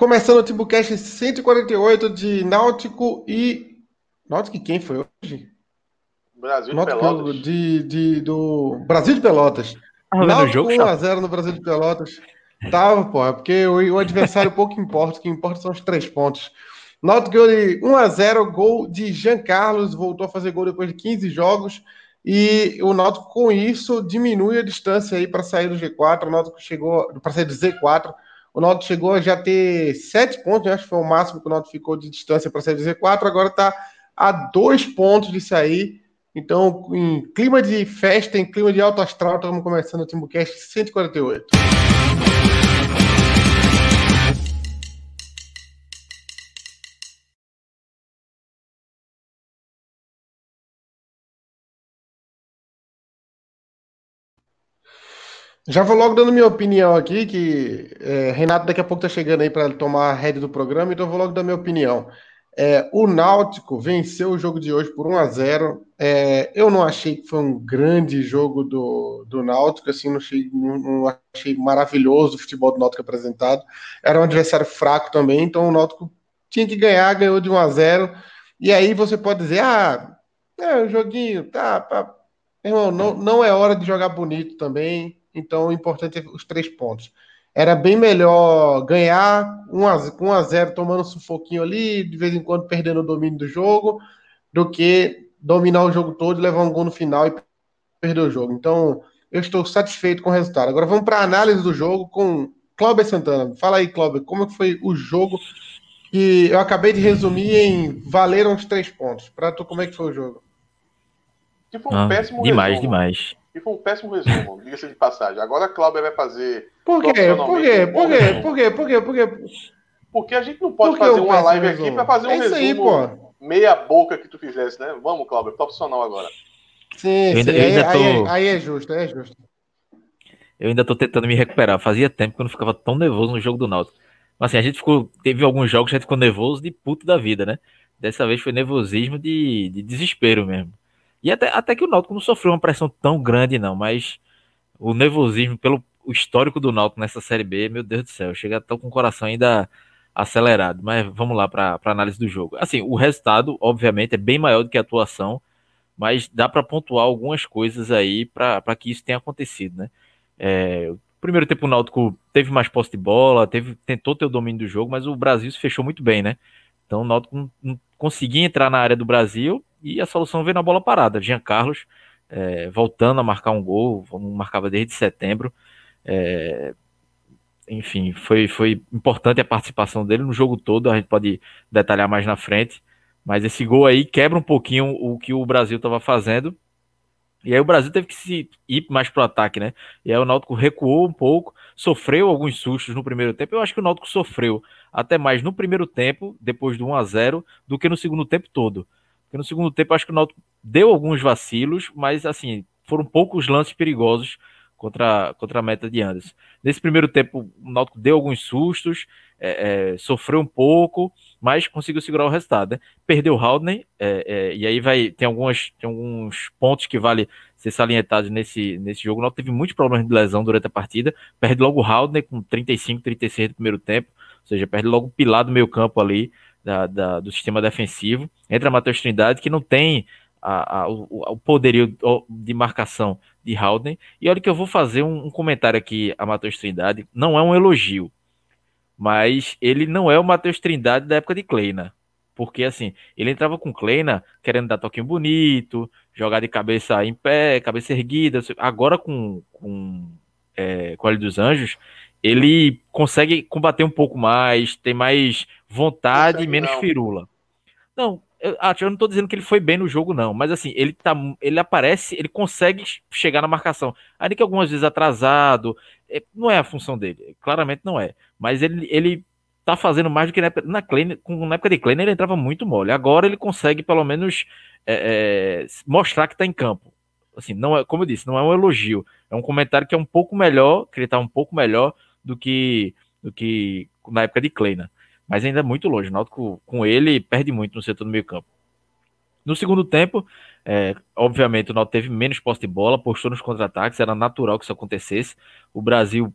Começando o Timbucast 148 de Náutico e. Náutico e quem foi hoje? Brasil de Náutico Pelotas. de, de- do Brasil de Pelotas. Ah, Náutico jogo, 1x0 no Brasil de Pelotas. Tava, pô, é porque o, o adversário pouco importa, o que importa são os três pontos. Náutico ganhou de 1x0, gol de Jean Carlos, voltou a fazer gol depois de 15 jogos. E o Náutico, com isso, diminui a distância aí para sair do G4. O Náutico chegou para sair do Z4. O Náutico chegou a já ter sete pontos, né? acho que foi o máximo que o Náutico ficou de distância para sair do Z4. Agora está a dois pontos de sair. Então, em clima de festa, em clima de alto astral, estamos começando o Timbucast 148. Já vou logo dando minha opinião aqui, que é, Renato daqui a pouco tá chegando aí para tomar a rédea do programa, então eu vou logo dar minha opinião. É, o Náutico venceu o jogo de hoje por 1 a 0 É, eu não achei que foi um grande jogo do, do Náutico, assim, não achei, não, não achei maravilhoso o futebol do Náutico apresentado. Era um adversário fraco também, então o Náutico tinha que ganhar, ganhou de 1 a 0 E aí você pode dizer, ah, é, o joguinho, tá, tá. Irmão, não, não é hora de jogar bonito também, então o importante é os três pontos. Era bem melhor ganhar 1 a, 1 a 0 tomando um sufoquinho ali, de vez em quando perdendo o domínio do jogo, do que dominar o jogo todo, levar um gol no final e perder o jogo. Então, eu estou satisfeito com o resultado. Agora vamos para a análise do jogo com Cláudio Santana. Fala aí, Cláudio, como que foi o jogo que eu acabei de resumir em valeram os três pontos. Para tu, como é que foi o jogo? Foi um Ah, péssimo demais, resumo. demais. Que foi um péssimo resumo, diga-se de passagem. Agora a Cláudia vai fazer. Por quê? Por quê? Por quê? Por quê? Por quê? Por quê? Porque a gente não pode fazer um uma live aqui resumo? para fazer um É isso aí, resumo pô. meia boca que tu fizesse, né? Vamos, Cláudio, profissional agora. Sim, sim. Aí, ainda aí tô- é- aí é justo, aí é justo. Eu ainda tô tentando me recuperar. Fazia tempo que eu não ficava tão nervoso no jogo do Náutico. Mas assim, a gente ficou. Teve alguns jogos que a gente ficou nervoso de puto da vida, né? Dessa vez foi nervosismo de, de desespero mesmo. E até, até que o Náutico não sofreu uma pressão tão grande, não, mas o nervosismo pelo histórico do Náutico nessa Série B, meu Deus do céu, chega até com o coração ainda acelerado. Mas vamos lá para a análise do jogo. Assim, o resultado, obviamente, é bem maior do que a atuação, mas dá para pontuar algumas coisas aí para que isso tenha acontecido, né? É, primeiro tempo o Náutico teve mais posse de bola, teve, tentou ter o domínio do jogo, mas o Brasil se fechou muito bem, né? Então o Náutico não, não conseguia entrar na área do Brasil e a solução veio na bola parada. Jean Carlos é, voltando a marcar um gol, não marcava desde setembro. É, enfim, foi, foi importante a participação dele no jogo todo, a gente pode detalhar mais na frente. Mas esse gol aí quebra um pouquinho o que o Brasil estava fazendo. E aí o Brasil teve que se ir mais pro ataque, né? E aí o Náutico recuou um pouco, sofreu alguns sustos no primeiro tempo. Eu acho que o Náutico sofreu até mais no primeiro tempo, depois do 1 a 0 do que no segundo tempo todo. Porque no segundo tempo acho que o Náutico deu alguns vacilos, mas assim, foram poucos lances perigosos contra, contra a meta de Anderson. Nesse primeiro tempo, o Náutico deu alguns sustos, é, é, sofreu um pouco, mas conseguiu segurar o resultado. Né? Perdeu o Haldane, é, é, e aí vai tem, algumas, tem alguns pontos que vale ser salientados nesse, nesse jogo. O Náutico teve muitos problemas de lesão durante a partida, perde logo o Haldane com 35, 36 do primeiro tempo, ou seja, perde logo o pilar do meio campo ali, da, da, do sistema defensivo. Entra Matheus Trindade, que não tem a, a, o, o poderio de marcação de Haldane. E olha que eu vou fazer um, um comentário aqui a Matheus Trindade. Não é um elogio, mas ele não é o Matheus Trindade da época de Kleina. Porque assim, ele entrava com Kleina querendo dar toquinho bonito, jogar de cabeça em pé, cabeça erguida. Agora com, com, é, com a dos Anjos, ele consegue combater um pouco mais, tem mais vontade e menos não. firula. Não, eu, eu não tô dizendo que ele foi bem no jogo, não, mas assim, ele tá. Ele aparece, ele consegue chegar na marcação. Ainda que algumas vezes atrasado, é, não é a função dele, claramente não é. Mas ele, ele tá fazendo mais do que na época, na, Kleiner, na época de Kleiner ele entrava muito mole. Agora ele consegue, pelo menos, é, é, mostrar que tá em campo. Assim, não é, como eu disse, não é um elogio. É um comentário que é um pouco melhor, que ele tá um pouco melhor do que, do que na época de Kleiner mas ainda é muito longe. O Náutico com ele perde muito no setor do meio campo. No segundo tempo, é, obviamente o Náutico teve menos posse de bola, postou nos contra-ataques, era natural que isso acontecesse. O Brasil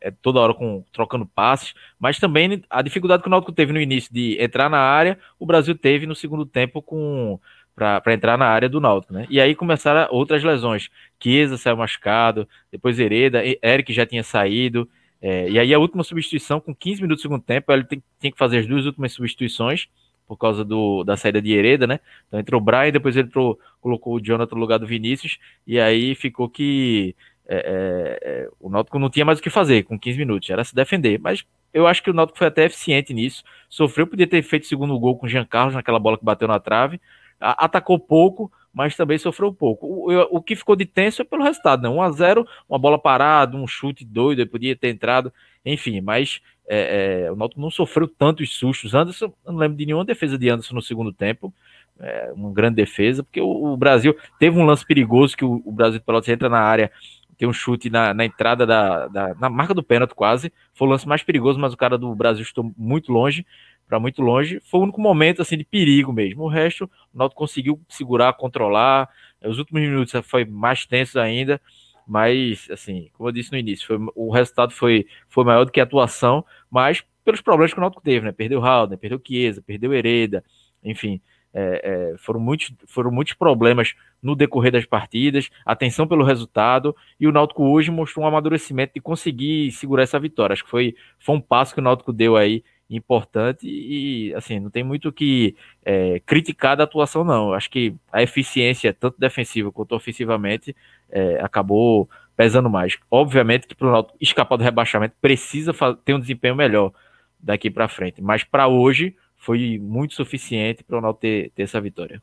é, toda hora com trocando passes, mas também a dificuldade que o Náutico teve no início de entrar na área, o Brasil teve no segundo tempo com para entrar na área do Náutico, né? E aí começaram outras lesões. Chiesa saiu machucado, depois Hereda, Eric já tinha saído, é, e aí a última substituição, com 15 minutos do segundo tempo, ele tem, tem que fazer as duas últimas substituições, por causa do, da saída de Hereda, né? Então entrou o Brian, depois ele entrou, colocou o Jonathan no lugar do Vinícius, e aí ficou que é, é, é, o Náutico não tinha mais o que fazer com 15 minutos, era se defender. Mas eu acho que o Náutico foi até eficiente nisso. Sofreu, podia ter feito segundo gol com o Jean Carlos naquela bola que bateu na trave. Atacou pouco, mas também sofreu pouco. O, o, que ficou de tenso é pelo resultado, né? 1 a 0 uma bola parada, um chute doido, ele podia ter entrado, enfim, mas é, é, o Náutico não sofreu tantos sustos. Anderson, não lembro de nenhuma defesa de Anderson no segundo tempo é, uma grande defesa, porque o, o, Brasil teve um lance perigoso que o, o Brasil de Pelotas entra na área, tem um chute na, na entrada da, da, na marca do pênalti quase, foi o lance mais perigoso, mas o cara do Brasil estou muito longe, para muito longe, foi o único momento assim de perigo mesmo. O resto, o Náutico conseguiu segurar, controlar. Os últimos minutos foi mais tenso ainda, mas assim, como eu disse no início, foi, o resultado foi, foi maior do que a atuação, mas pelos problemas que o Náutico teve, né? Perdeu Halden, perdeu Chiesa, perdeu Hereda, enfim, é, é, foram, muitos, foram muitos problemas no decorrer das partidas, atenção pelo resultado, e o Náutico hoje mostrou um amadurecimento de conseguir segurar essa vitória. Acho que foi, foi um passo que o Náutico deu aí importante e, assim, não tem muito o que é, criticar da atuação, não. Acho que a eficiência, tanto defensiva quanto ofensivamente, é, acabou pesando mais. Obviamente que para o Náutico escapar do rebaixamento precisa ter um desempenho melhor daqui para frente, mas para hoje foi muito suficiente para o Náutico ter, ter essa vitória.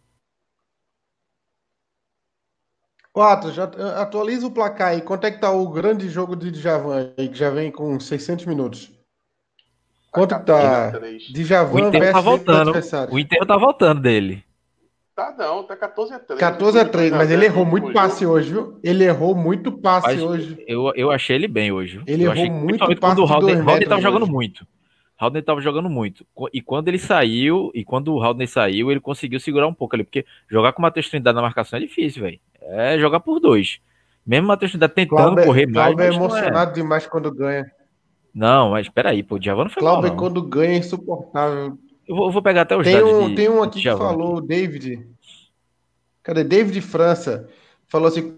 Quatro, já atualiza o placar aí. Quanto é que tá o grande jogo de Djavan aí, que já vem com 600 minutos? Quanto tá? Djavan o Inter tá voltando. O Inter tá voltando dele. Tá não, tá 14 a 3. 14 a 3, mas ele errou muito passe hoje, viu? Ele errou muito passe mas hoje. Eu, eu achei ele bem hoje. Ele eu errou muito passe quando o Haldner tava jogando muito. Haldner estava jogando muito. E quando ele saiu, e quando o Haldner saiu, ele conseguiu segurar um pouco ali, porque jogar com o Matheus Trindade na marcação é difícil, velho. É jogar por dois. Mesmo o Matheus Trindade tentando Cláudio, correr mais. Cláudio é emocionado é. demais quando ganha. Não, mas peraí, pô, o Djavan não foi Cláudio quando ganha é insuportável. Eu vou, eu vou pegar até os tem um, de, Tem um aqui que falou, David. Cadê? David França. Falou assim,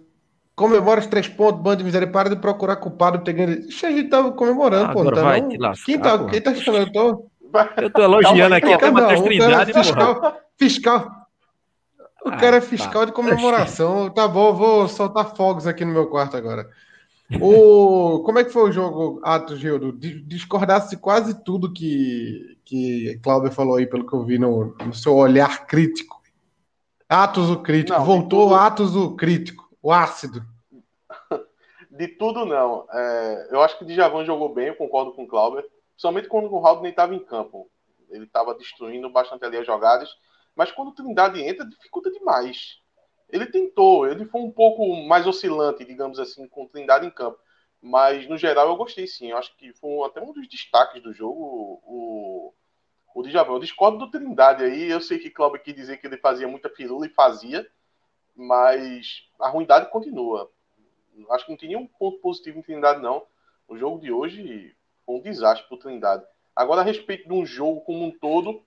comemora os três pontos, bando de miséria, para de procurar culpado ter ganho. Ixi, a gente tava comemorando, ah, pô. Não tá vai não? Te lascar, quem, tá, quem tá achando? Eu tô, eu tô elogiando aqui até Matheus Trindade, fiscal, fiscal. O ah, cara é fiscal tá. de comemoração. Tá bom, vou soltar fogos aqui no meu quarto agora. O, como é que foi o jogo, Atos Gildo? Discordasse quase tudo que, que Cláudio falou aí, pelo que eu vi no, no seu olhar crítico. Atos o crítico. Não, Voltou tudo... Atos o crítico, o ácido. De tudo, não. É, eu acho que o Djavan jogou bem, eu concordo com o Clauber. Somente quando o Ronaldo nem estava em campo. Ele estava destruindo bastante ali as jogadas. Mas quando o Trindade entra, dificulta demais. Ele tentou, ele foi um pouco mais oscilante, digamos assim, com Trindade em campo. Mas, no geral, eu gostei sim. Eu acho que foi até um dos destaques do jogo, o, o Djavan. Eu discordo do Trindade aí. Eu sei que Cláudio quis dizer que ele fazia muita firula e fazia. Mas a ruindade continua. Acho que não tem nenhum ponto positivo em Trindade, não. O jogo de hoje foi um desastre para o Trindade. Agora, a respeito de um jogo como um todo,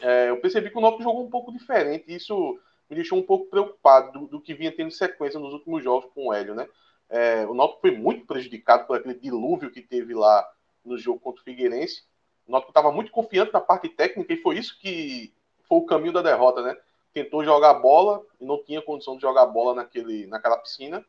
é, eu percebi que o Náutico jogou um pouco diferente. Isso me deixou um pouco preocupado do, do, que vinha tendo sequência nos últimos jogos com o Hélio, né? É, o Náutico foi muito prejudicado por aquele dilúvio que teve lá no jogo contra o Figueirense. O Náutico estava muito confiante na parte técnica e foi isso que foi o caminho da derrota, né? Tentou jogar bola e não tinha condição de jogar bola naquele, naquela piscina.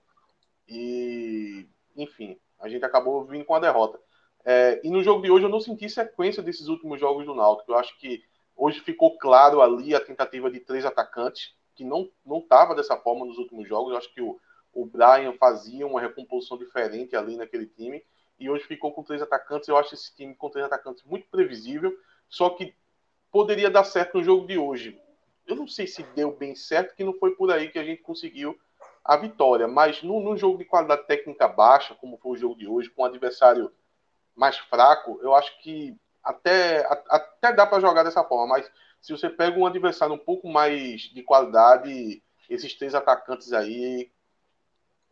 E, enfim, a gente acabou vindo com a derrota. É, e no jogo de hoje eu não senti sequência desses últimos jogos do Náutico. Eu acho que hoje ficou claro ali a tentativa de três atacantes, que não não estava dessa forma nos últimos jogos. Eu acho que o, o Brian fazia uma recomposição diferente ali naquele time. E hoje ficou com três atacantes. Eu acho esse time com três atacantes muito previsível. Só que poderia dar certo no jogo de hoje. Eu não sei se deu bem certo, que não foi por aí que a gente conseguiu a vitória. Mas num, jogo de qualidade técnica baixa, como foi o jogo de hoje, com um adversário mais fraco, eu acho que até, até dá para jogar dessa forma. Mas se você pega um adversário um pouco mais de qualidade, esses três atacantes aí,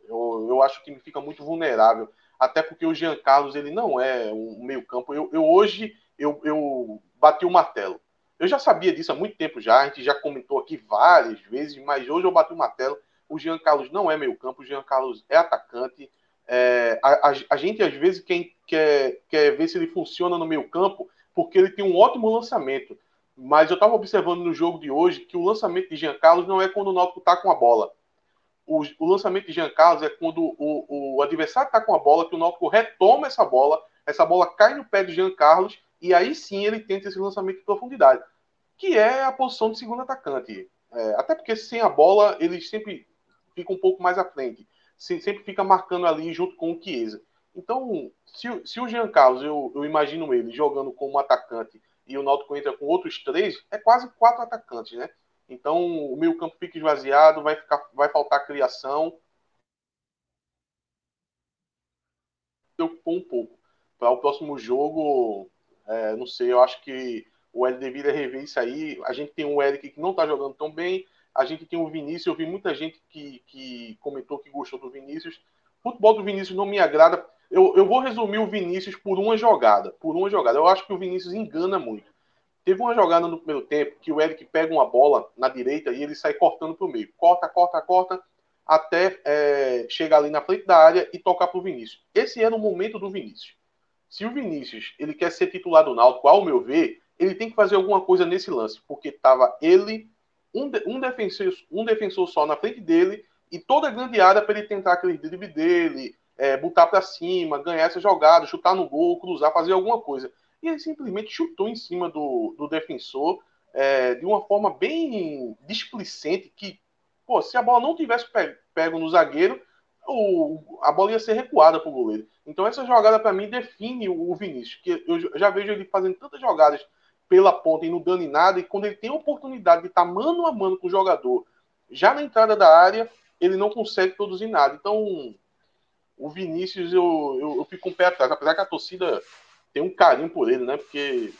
eu, eu acho que fica muito vulnerável até porque o Jean Carlos ele não é um meio campo. Eu, eu hoje eu, eu bati o martelo. Eu já sabia disso há muito tempo já, a gente já comentou aqui várias vezes, mas hoje eu bati o martelo. O Jean Carlos não é meio campo, o Jean Carlos é atacante. É, a, a, a, gente às vezes quer, quer, quer ver se ele funciona no meio campo, porque ele tem um ótimo lançamento. Mas eu estava observando no jogo de hoje que o lançamento de Jean Carlos não é quando o Náutico está com a bola o, o, lançamento de Jean Carlos é quando o, o adversário está com a bola, que o Náutico retoma essa bola, essa bola cai no pé de Jean Carlos, e aí sim ele tenta esse lançamento de profundidade, que é a posição de segundo atacante. É, até porque sem a bola ele sempre fica um pouco mais à frente, sempre fica marcando ali junto com o Chiesa. Então, se, se o Jean Carlos, eu, eu imagino ele jogando como atacante e o Náutico entra com outros três, é quase quatro atacantes, né? Então, o meio campo fica esvaziado, vai, ficar, vai faltar criação. Preocupou um pouco. Para o próximo jogo, é, não sei, eu acho que o L deveria rever isso aí. A gente tem um Eric que não está jogando tão bem. A gente tem o Vinícius. Eu vi muita gente que, que comentou que gostou do Vinícius. O futebol do Vinícius não me agrada. Eu, eu vou resumir o Vinícius por uma jogada. Por uma jogada. Eu acho que o Vinícius engana muito. Teve uma jogada no primeiro tempo que o Eric pega uma bola na direita e ele sai cortando para o meio. Corta, corta, corta, até é, chegar ali na frente da área e tocar para o Vinícius. Esse era o momento do Vinícius. Se o Vinícius ele quer ser titular do Náutico, ao meu ver, ele tem que fazer alguma coisa nesse lance, porque estava ele, um, um, defensor, um defensor só na frente dele e toda a grande área para ele tentar aquele drible dele, é, botar para cima, ganhar essa jogada, chutar no gol, cruzar, fazer alguma coisa e ele simplesmente chutou em cima do, do defensor é, de uma forma bem displicente que, pô, se a bola não tivesse pego no zagueiro, o, a bola ia ser recuada para o goleiro. Então essa jogada para mim define o, o Vinícius, que eu já vejo ele fazendo tantas jogadas pela ponta e não dando em nada, e quando ele tem a oportunidade de estar tá mano a mano com o jogador, já na entrada da área, ele não consegue produzir nada. Então, o Vinícius, eu, eu, eu fico com um pé atrás, apesar que a torcida tem um carinho por ele, né? Porque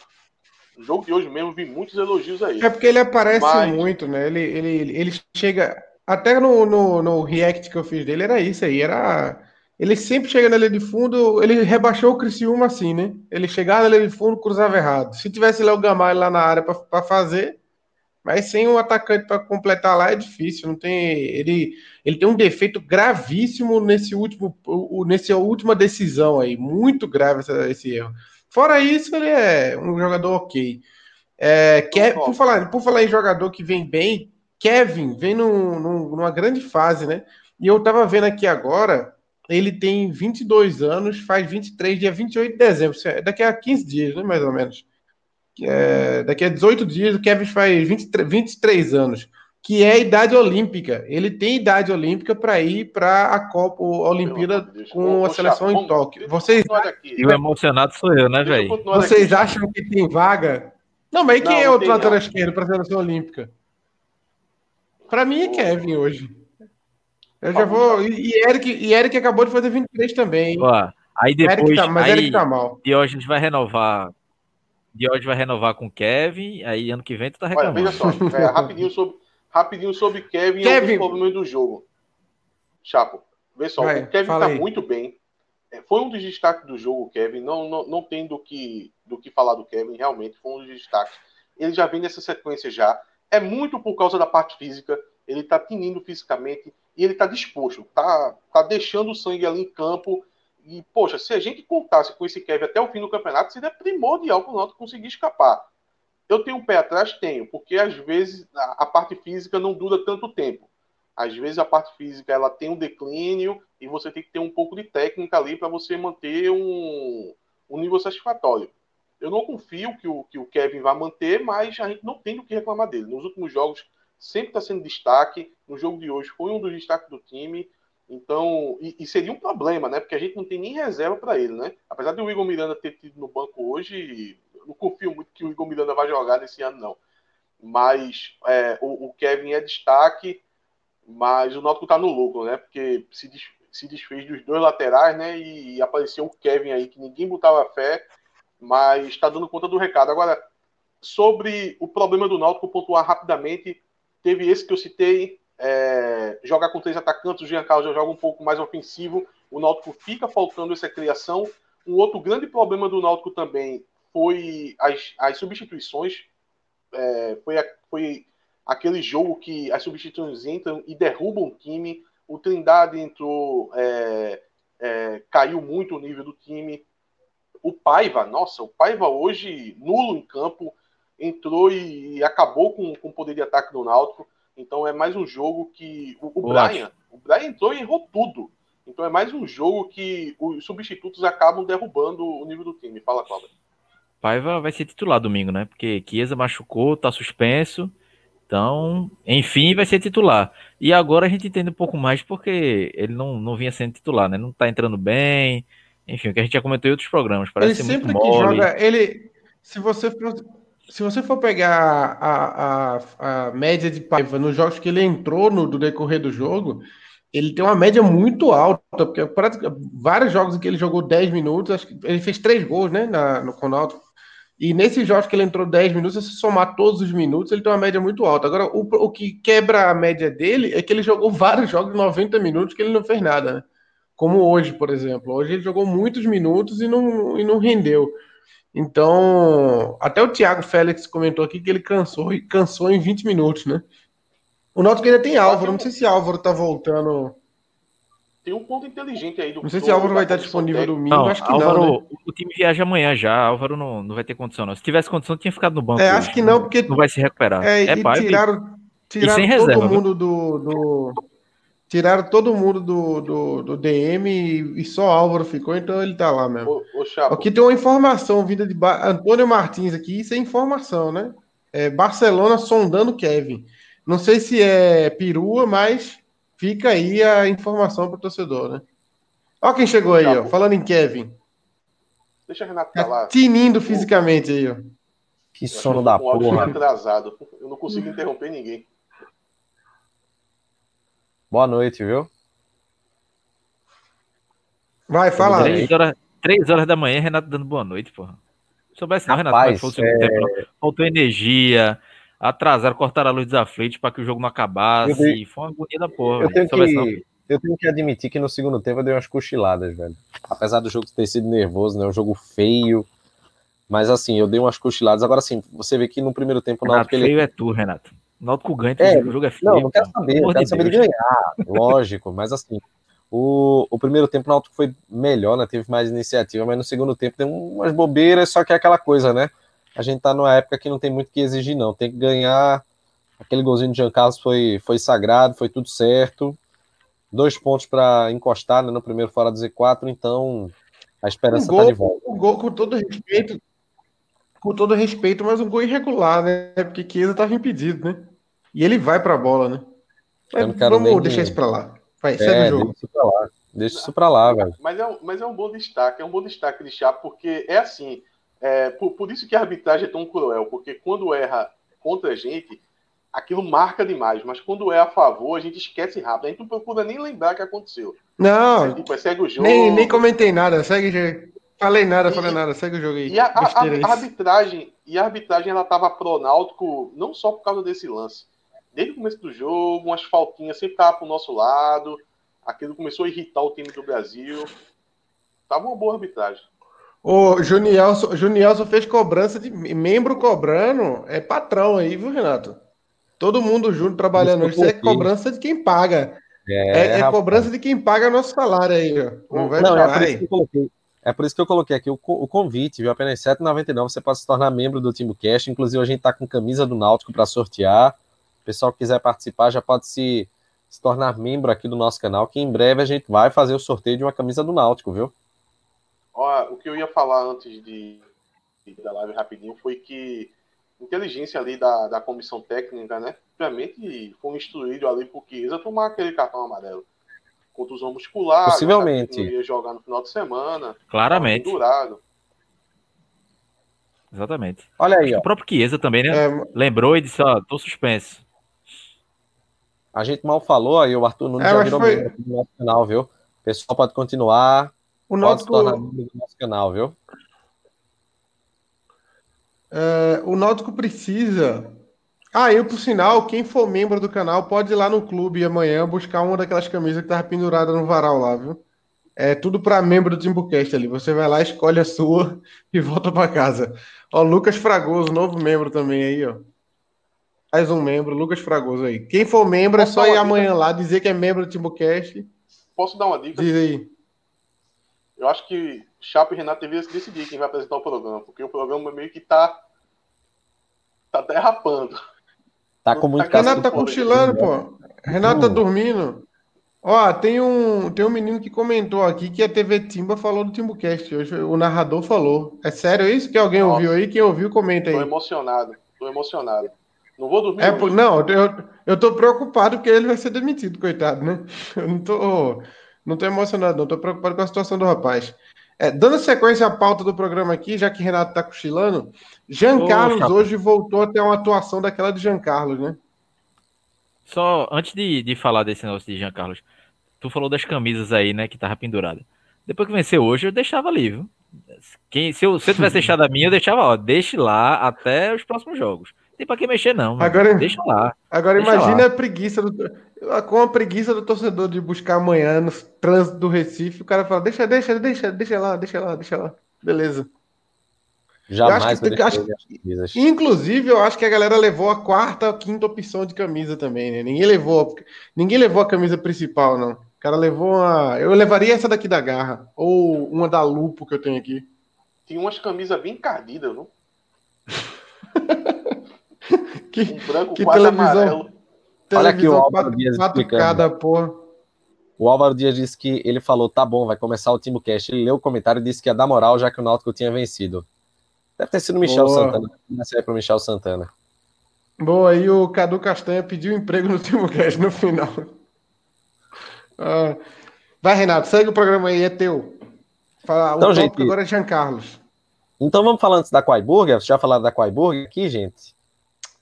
no jogo de hoje mesmo vi muitos elogios a ele. É porque ele aparece Mas... muito, né? Ele, ele, ele chega. Até no, no, no react que eu fiz dele era isso aí, era. Ele sempre chega na linha de fundo, ele rebaixou o Criciúma assim, né? Ele chegava na linha de fundo, cruzava errado. Se tivesse lá o Gamalho lá na área para fazer, mas sem um atacante para completar lá é difícil. Não tem ele, ele tem um defeito gravíssimo nesse último, nessa última decisão aí, muito grave essa, esse erro. Fora isso, ele é um jogador ok. É, quer, por, falar, por falar em jogador que vem bem, Kevin vem num, num, numa grande fase, né? E eu tava vendo aqui agora, ele tem 22 anos, faz 23, dia 28 de dezembro, é daqui a 15 dias, né, mais ou menos. É, daqui a 18 dias, o Kevin faz 23, 23 anos, que é a idade olímpica. Ele tem idade olímpica para ir para a Copa a Olimpíada com a seleção em Tóquio. Vocês e o emocionado sou eu, né, velho? Vocês acham que tem vaga? Não, mas quem não, é o lateral esquerdo para a seleção olímpica? Para mim é Kevin hoje. Eu já vou. E Eric, e Eric acabou de fazer 23 também. Ó, aí depois. Tá, mas aí, Eric tá mal. E hoje a gente vai renovar Diógenes vai renovar com o Kevin, aí ano que vem tu tá reclamando. Olha, veja só, é, rapidinho, sobre, rapidinho sobre Kevin, Kevin. e os problemas do jogo. Chapo, vê só, vai, o Kevin tá aí. muito bem. É, foi um dos destaques do jogo, Kevin. Não, não, não tem do que, do que falar do Kevin, realmente, foi um dos destaques. Ele já vem nessa sequência já. É muito por causa da parte física. Ele tá tinindo fisicamente e ele tá disposto, tá, tá deixando o sangue ali em campo e, poxa, se a gente contasse com esse Kevin até o fim do campeonato, seria primordial para o Náutico conseguir escapar. Eu tenho um pé atrás? Tenho, porque às vezes a, a, parte física não dura tanto tempo. Às vezes a parte física ela tem um declínio e você tem que ter um pouco de técnica ali para você manter um, um nível satisfatório. Eu não confio que o, que o Kevin vai manter, mas a gente não tem o que reclamar dele. Nos últimos jogos sempre está sendo destaque. No jogo de hoje foi um dos destaques do time. Então, e, e, seria um problema, né? Porque a gente não tem nem reserva para ele, né? Apesar de o Igor Miranda ter tido no banco hoje, não confio muito que o Igor Miranda vai jogar nesse ano, não. Mas é, o, o, Kevin é destaque, mas o Náutico tá no lucro, né? Porque se, des, se desfez dos dois laterais, né? E, e apareceu o Kevin aí, que ninguém botava fé, mas está dando conta do recado. Agora, sobre o problema do Náutico, pontuar rapidamente, teve esse que eu citei, é, jogar com três atacantes, o Jean Carlos já joga um pouco mais ofensivo. o Náutico fica faltando essa criação. Um outro grande problema do Náutico também foi as, as substituições. É, foi, a, foi aquele jogo que as substituições entram e derrubam o time. O Trindade entrou, é, é, caiu muito o nível do time. O Paiva, nossa, o Paiva hoje nulo em campo, entrou e, e acabou com, com o poder de ataque do Náutico. Então é mais um jogo que. O, o Brian, o Brian entrou e errou tudo. Então é mais um jogo que os substitutos acabam derrubando o nível do time. Fala, Cláudio. Paiva vai ser titular domingo, né? Porque Chiesa machucou, tá suspenso. Então, enfim, vai ser titular. E agora a gente entende um pouco mais porque ele não, não vinha sendo titular, né? Não tá entrando bem. Enfim, o que a gente já comentou em outros programas. Parece ele sempre que joga, ele. Se você se você for pegar a, a, a média de Paiva nos jogos que ele entrou no do decorrer do jogo, ele tem uma média muito alta, porque vários jogos em que ele jogou 10 minutos, acho que ele fez três gols, né, na, no Conalto. E nesses jogos que ele entrou 10 minutos, se somar todos os minutos, ele tem uma média muito alta. Agora, o, o que quebra a média dele é que ele jogou vários jogos de 90 minutos que ele não fez nada, né? Como hoje, por exemplo. Hoje ele jogou muitos minutos e não, e não rendeu. Então, até o Thiago Félix comentou aqui que ele cansou e cansou em 20 minutos, né? O Náutico ainda tem Álvaro, não sei se Álvaro tá voltando. Tem um ponto inteligente aí do Não sei se Álvaro vai estar disponível domingo, não, acho que Álvaro, não. Né? O time viaja amanhã já, Álvaro não, não vai ter condição, não. Se tivesse condição, tinha ficado no banco. É, acho que não, porque. Não vai se recuperar. É, é pai, tiraram, tiraram todo reserva, mundo do, do. Tiraram todo mundo do, do, do DM e, e, só Álvaro ficou, então ele tá lá mesmo. Ô, ô, aqui tem uma informação vinda de ba... Antônio Martins aqui, isso é informação, né? É Barcelona sondando Kevin. Não sei se é perua, mas fica aí a informação para o torcedor, né? Olha quem chegou aí, ó, falando em Kevin. Deixa a Renata falar. Tá tinindo fisicamente aí, ó. Que sono da porra. atrasado. Eu não consigo interromper ninguém. Boa noite, viu? Vai, fala. Três horas, três horas da manhã, Renato dando boa noite, porra. Se soubesse não, Renato, foi o segundo é... tempo, Faltou energia, atrasaram, cortaram a luz dos aflitos para que o jogo não acabasse. Dei... Foi uma agonia da porra. Eu tenho, que, eu tenho que admitir que no segundo tempo eu dei umas cochiladas, velho. Apesar do jogo ter sido nervoso, né? Um jogo feio. Mas assim, eu dei umas cochiladas. Agora sim, você vê que no primeiro tempo o Náutico. Feio ele... é tu, Renato. O Náutico ganha, é, o jogo é feio. Não, não quero saber, eu quero de saber Deus. de ganhar, lógico, mas assim. O, o primeiro tempo o Náutico foi melhor, né? Teve mais iniciativa, mas no segundo tempo tem umas bobeiras, só que é aquela coisa, né? a gente tá numa época que não tem muito que exigir, não. Tem que ganhar. Aquele golzinho de Jean Carlos foi, foi sagrado, foi tudo certo. Dois pontos para encostar né, no primeiro fora do Z4, então a esperança um gol, tá de volta. Um gol com todo respeito, com todo respeito, mas um gol irregular, né? Porque Chiesa estava impedido, né? E ele vai para a bola, né? Mas vamos deixar isso para lá. Vai, é, segue o jogo. Deixa isso para lá. Deixa isso para lá, velho. Mas é, mas é um bom destaque, é um bom destaque de Chá, porque é assim, é, por, por, isso que a arbitragem é tão cruel, porque quando erra contra a gente, aquilo marca demais, mas quando é a favor, a gente esquece rápido. A gente não procura nem lembrar o que aconteceu. Não, é, tipo, segue o jogo. Nem, nem comentei nada, segue. Falei nada, e, falei nada, segue o jogo aí. E a, a, a arbitragem, e a arbitragem ela tava pro Náutico não só por causa desse lance. Desde o começo do jogo, umas faltinhas sempre tava pro nosso lado. Aquilo começou a irritar o time do Brasil. Tava uma boa arbitragem. O Junielson, Junielson fez cobrança de membro cobrando, é patrão aí, viu, Renato? Todo mundo junto trabalhando. Isso é cobrança de quem paga. É, é, é cobrança de quem paga nosso salário aí, ó. Não, é por isso que eu coloquei. É por isso que eu coloquei aqui o, o convite, viu? Apenas R$ 7,99 você pode se tornar membro do Timbo Cash. Inclusive, a gente tá com camisa do Náutico para sortear. O pessoal que quiser participar já pode se, se tornar membro aqui do nosso canal, que em breve a gente vai fazer o sorteio de uma camisa do Náutico, viu? Ó, o que eu ia falar antes de, da live rapidinho foi que inteligência ali da, da comissão técnica, né? Obviamente foi instruído ali por Chiesa tomar aquele cartão amarelo. Contusão muscular, possivelmente. ia jogar no final de semana. Claramente. Durado. Exatamente. Olha aí, ó. O próprio Chiesa também, né? É... Lembrou e disse, ó, tô suspenso. A gente mal falou, aí o Arthur Nunes é, já virou foi... no nosso canal, viu? O pessoal pode continuar o Náutico... Pode se tornar do nosso canal, viu? É, o Náutico precisa. Ah, eu, por sinal, quem for membro do canal pode ir lá no clube amanhã buscar uma daquelas camisas que tava pendurada no varal lá, viu? É tudo para membro do Timbucast ali. Você vai lá, escolhe a sua e volta para casa. Ó, Lucas Fragoso, novo membro também aí, ó. Mais um membro, Lucas Fragoso aí. Quem for membro Posso é só ir amanhã lá dizer que é membro do Timbucast. Posso dar uma dica? Diz aí. Eu acho que Chapo e Renato deveriam decidir quem vai apresentar o programa, porque o programa meio que tá. tá derrapando. Tá com muito tá Renato tá cochilando, pô. Renato tá dormindo. Ó, tem um, tem um menino que comentou aqui que a TV Timba falou do Timbucast hoje. O narrador falou. É sério isso? Que alguém ouviu aí? Quem ouviu, comenta aí. Tô emocionado. Tô emocionado. Não vou dormir. É, não, eu, eu tô preocupado porque ele vai ser demitido, coitado, né? Eu não tô, não tô emocionado, não. Tô preocupado com a situação do rapaz. É, dando sequência à pauta do programa aqui, já que Renato tá cochilando, Jean Carlos hoje voltou a ter uma atuação daquela de Jean Carlos, né? Só antes de, de falar desse negócio de Jean Carlos, tu falou das camisas aí, né, que tava pendurada. Depois que venceu hoje, eu deixava ali, viu? Quem, se, eu, se eu tivesse deixado a minha, eu deixava, ó, deixe lá até os próximos jogos. Tem pra que mexer, não. Agora, deixa lá. Agora deixa imagina lá. a preguiça do, com a preguiça do torcedor de buscar amanhã no trânsito do Recife, o cara fala: deixa, deixa, deixa, deixa lá, deixa lá, deixa lá. Beleza. Jamais eu acho que, acho, Inclusive, eu acho que a galera levou a quarta, quinta opção de camisa também, né? Ninguém levou, ninguém levou a camisa principal, não. O cara levou uma. Eu levaria essa daqui da garra. Ou uma da Lupo que eu tenho aqui. Tem umas camisas bem encardidas, não? que, um branco que quase televisão, amarelo. Olha aqui o Álvaro Dias explicando. porra. O Álvaro Dias disse que ele falou, tá bom, vai começar o Timo Cast. Ele leu o comentário e disse que ia dar moral já que o Náutico tinha vencido. Deve ter sido o Michel Boa. Santana. Comecei para o Michel Santana. Boa, aí o Cadu Castanha pediu emprego no Timo Cast no final. Ah, vai, Renato, segue o programa aí, é teu. Fala, então, o gente, agora é Jean Carlos. Então vamos falar antes da Quai Burger. Você já falaram da Quai Burger aqui, gente?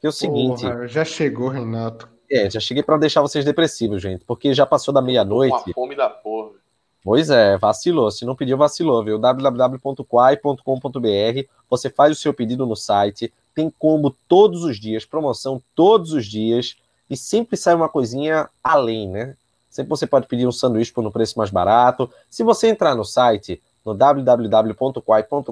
Que é o seguinte. Porra, já chegou, Renato. É, já cheguei para deixar vocês depressivos, gente, porque já passou da meia-noite. Uma fome da porra. Pois é, vacilou. Se não pediu, vacilou, viu? www.quai.com.br. Você faz o seu pedido no site. Tem combo todos os dias, promoção todos os dias. E sempre sai uma coisinha além, né? Sempre você pode pedir um sanduíche por um preço mais barato. Se você entrar no site, no www.quai.com.br,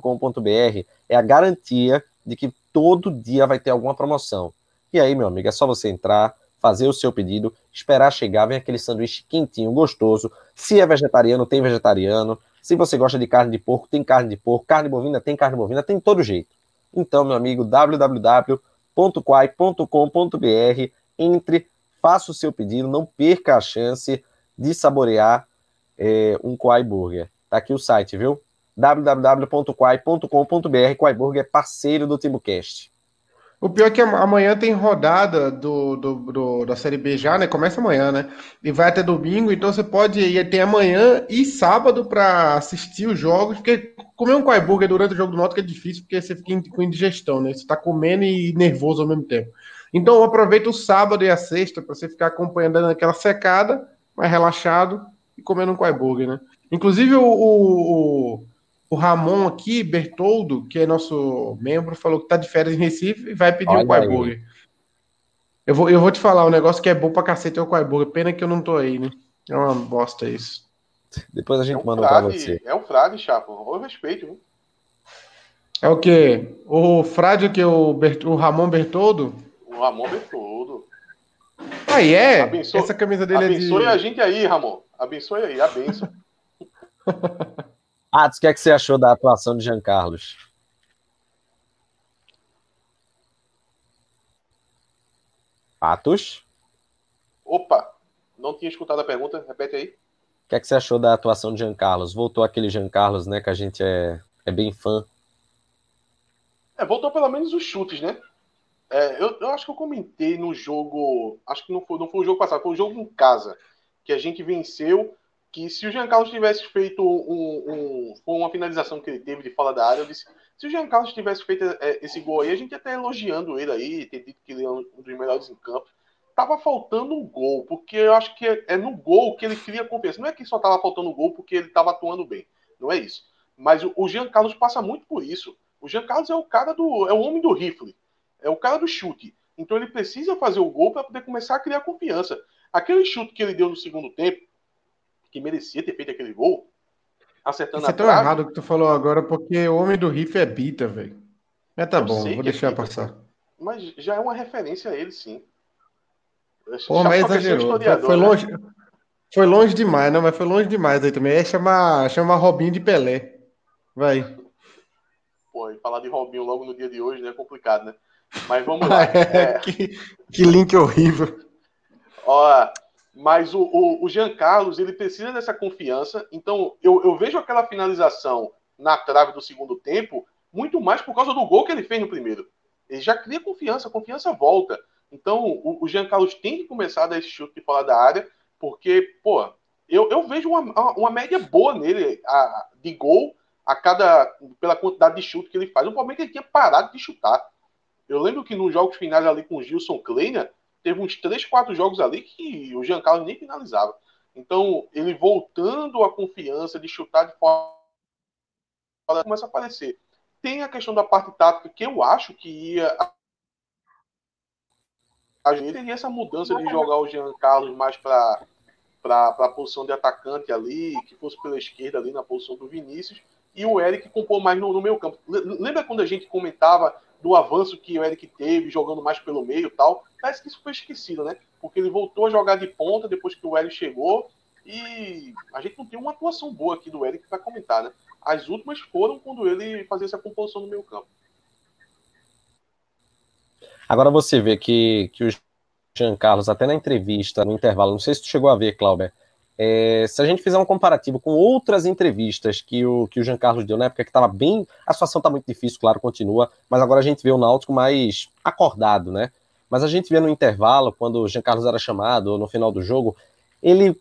é a garantia de que todo dia vai ter alguma promoção. E aí, meu amigo, é só você entrar, fazer o seu pedido, esperar chegar, vem aquele sanduíche quentinho, gostoso. Se é vegetariano, tem vegetariano. Se você gosta de carne de porco, tem carne de porco. Carne bovina, tem carne bovina, tem todo jeito. Então, meu amigo, www.quai.com.br, entre, faça o seu pedido, não perca a chance de saborear é, um Quai Burger. Tá aqui o site, viu? www.quai.com.br. Quai Burger é parceiro do TimbuCast. O pior é que amanhã tem rodada do, do, do, da Série B já, né? Começa amanhã, né? E vai até domingo, então você pode ir ter amanhã e sábado para assistir os jogos, porque comer um Quai durante o jogo do Náutico é difícil, porque você fica com indigestão, né? Você tá comendo e nervoso ao mesmo tempo. Então aproveita o sábado e a sexta para você ficar acompanhando aquela secada, mais relaxado e comendo um Quai né? Inclusive o, o, o, Ramon aqui, Bertoldo, que é nosso membro, falou que tá de férias em Recife e vai pedir Olha o Quai Burger. Eu vou, eu vou te falar, um negócio que é bom pra cacete é o Quai Burger. Pena que eu não tô aí, né? É uma bosta isso. Depois a gente é um manda frade, pra você. É um frade, Chapo. Eu respeito, viu? É o quê? O frade que o, Bert, o Ramon Bertoldo? O Ramon Bertoldo. Aí é? Abençoe, Essa camisa dele abençoe é de... Abençoe a gente aí, Ramon. Abençoe aí, abençoe. Atos, o que, é que você achou da atuação de Jean Carlos? Atos? Opa, não tinha escutado a pergunta, repete aí. O que, é que você achou da atuação de Jean Carlos? Voltou aquele Jean Carlos, né, que a gente é, é bem fã. É, voltou pelo menos os chutes, né? É, eu, eu, acho que eu comentei no jogo, acho que não foi, não foi o jogo passado, foi o jogo em casa, que a gente venceu que se o Jean Carlos tivesse feito um, um, uma finalização que ele teve de fora da área, eu disse, se o Jean Carlos tivesse feito é, esse gol aí, a gente ia estar elogiando ele aí, ter dito que ele é um dos melhores em campo. Tava faltando um gol, porque eu acho que é, é no gol que ele cria confiança. Não é que só tava faltando um gol porque ele tava atuando bem. Não é isso. Mas o, o Jean Carlos passa muito por isso. O Jean Carlos é o cara do. é o homem do rifle. É o cara do chute. Então ele precisa fazer o gol para poder começar a criar confiança. Aquele chute que ele deu no segundo tempo, que merecia ter feito aquele gol, acertando Isso é tão trave. errado o que tu falou agora, porque o homem do riff é Bita, velho. Mas tá eu bom, vou é deixar é passar. Mas já é uma referência a ele, sim. Pô, mas exagerou. Foi, né? longe. Né? Foi longe demais, não, mas foi longe demais aí também. É chamar, chamar Robinho de Pelé. Vai. Pô, e falar de Robinho logo no dia de hoje né, é complicado, né? Mas vamos lá. é... que, que link horrível. Ó, mas o, o, o Jean Carlos, ele precisa dessa confiança. Então, eu, eu vejo aquela finalização na trave do segundo tempo muito mais por causa do gol que ele fez no primeiro. Ele já cria confiança, a confiança volta. Então, o, o Jean Carlos tem que começar a dar esse chute fora da área, porque, pô, eu, eu vejo uma, uma média boa nele a, de gol a cada pela quantidade de chute que ele faz. O que ele tinha parado de chutar. Eu lembro que nos jogos finais ali com o Gilson Kleiner, teve uns 3, 4 jogos ali que o Jean Carlos nem finalizava. Então, ele voltando a confiança de chutar de fora começa a aparecer. Tem a questão da parte tática que eu acho que ia. A gente teria essa mudança de jogar o Jean Carlos mais para a posição de atacante ali, que fosse pela esquerda ali na posição do Vinícius, e o Eric compor mais no, no meio campo. Lembra quando a gente comentava do avanço que o Eric teve, jogando mais pelo meio e tal? Parece que isso foi esquecido, né? Porque ele voltou a jogar de ponta depois que o Eric chegou, e a gente não tem uma atuação boa aqui do Eric para comentar, né? As últimas foram quando ele fazia essa composição no meio campo. Agora você vê que, que o Jean Carlos, até na entrevista, no intervalo, não sei se tu chegou a ver, Clauber, é, se a gente fizer um comparativo com outras entrevistas que o, que o Jean Carlos deu na época que estava bem. A situação está muito difícil, claro, continua, mas agora a gente vê o Náutico mais acordado, né? Mas a gente vê no intervalo, quando o Jean Carlos era chamado, no final do jogo, ele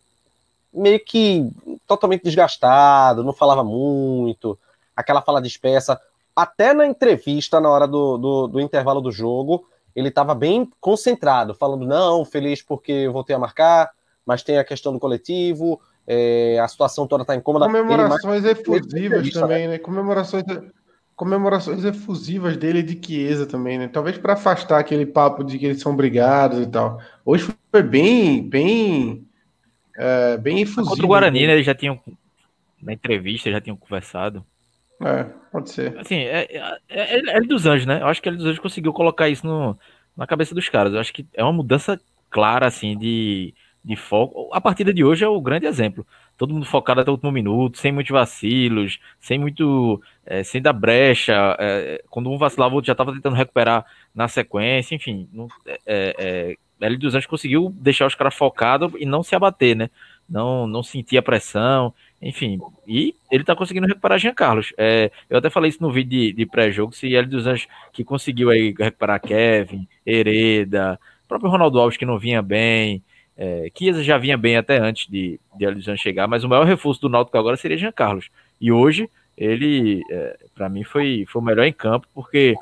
meio que totalmente desgastado, não falava muito, aquela fala dispersa. Até na entrevista, na hora do, do, do intervalo do jogo, ele estava bem concentrado, falando: não, feliz porque eu voltei a marcar, mas tem a questão do coletivo, é, a situação toda está incômoda. Comemorações efusivas também, né? Comemorações, comemorações efusivas dele de Chiesa também, né? Talvez para afastar aquele papo de que eles são brigados e tal. Hoje foi bem, bem é, bem efusivo. Contra o Guarani, né, eles já tinham, na entrevista, já tinham conversado. É, pode ser. Assim, é, é, é, é dos Anjos, né? Eu acho que ele dos Anjos conseguiu colocar isso no, na cabeça dos caras. Eu acho que é uma mudança clara, assim, de, de foco. A partida de hoje é o grande exemplo. Todo mundo focado até o último minuto, sem muitos vacilos, sem muito. É, sem dar brecha. É, quando um vacilava, o outro já estava tentando recuperar na sequência, enfim. Não, é, é L dos Anjos conseguiu deixar os caras focados e não se abater, né? Não, não sentir a pressão, enfim. E ele tá conseguindo recuperar Jean Carlos. É, eu até falei isso no vídeo de, de pré-jogo, se L dos Anjos que conseguiu aí recuperar Kevin, Hereda, próprio Ronaldo Alves que não vinha bem, é, Chiesa já vinha bem até antes de, de Anjos chegar, mas o maior reforço do Náutico agora seria Jean Carlos. E hoje ele, é, para mim, foi, foi o melhor em campo, porque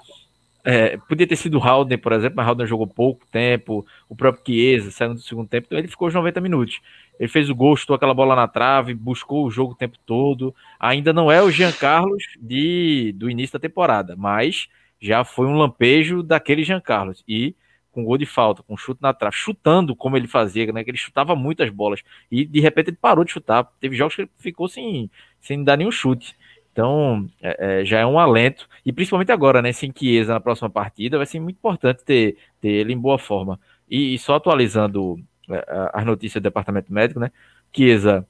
é, podia ter sido o Haldner, por exemplo, mas Haldner jogou pouco tempo, o próprio Chiesa saiu no segundo tempo, então ele ficou os 90 minutos. Ele fez o gol, chutou aquela bola na trave, buscou o jogo o tempo todo. Ainda não é o Jean Carlos de, do início da temporada, mas já foi um lampejo daquele Jean Carlos. E com gol de falta, com chute na trave, chutando como ele fazia, né? Que ele chutava muitas bolas. E de repente ele parou de chutar. Teve jogos que ele ficou sem, sem dar nenhum chute. Então, é, é, já é um alento, e principalmente agora, né, sem Chiesa na próxima partida, vai ser muito importante ter, ter ele em boa forma. E, e só atualizando é, as notícias do departamento médico, né, Chiesa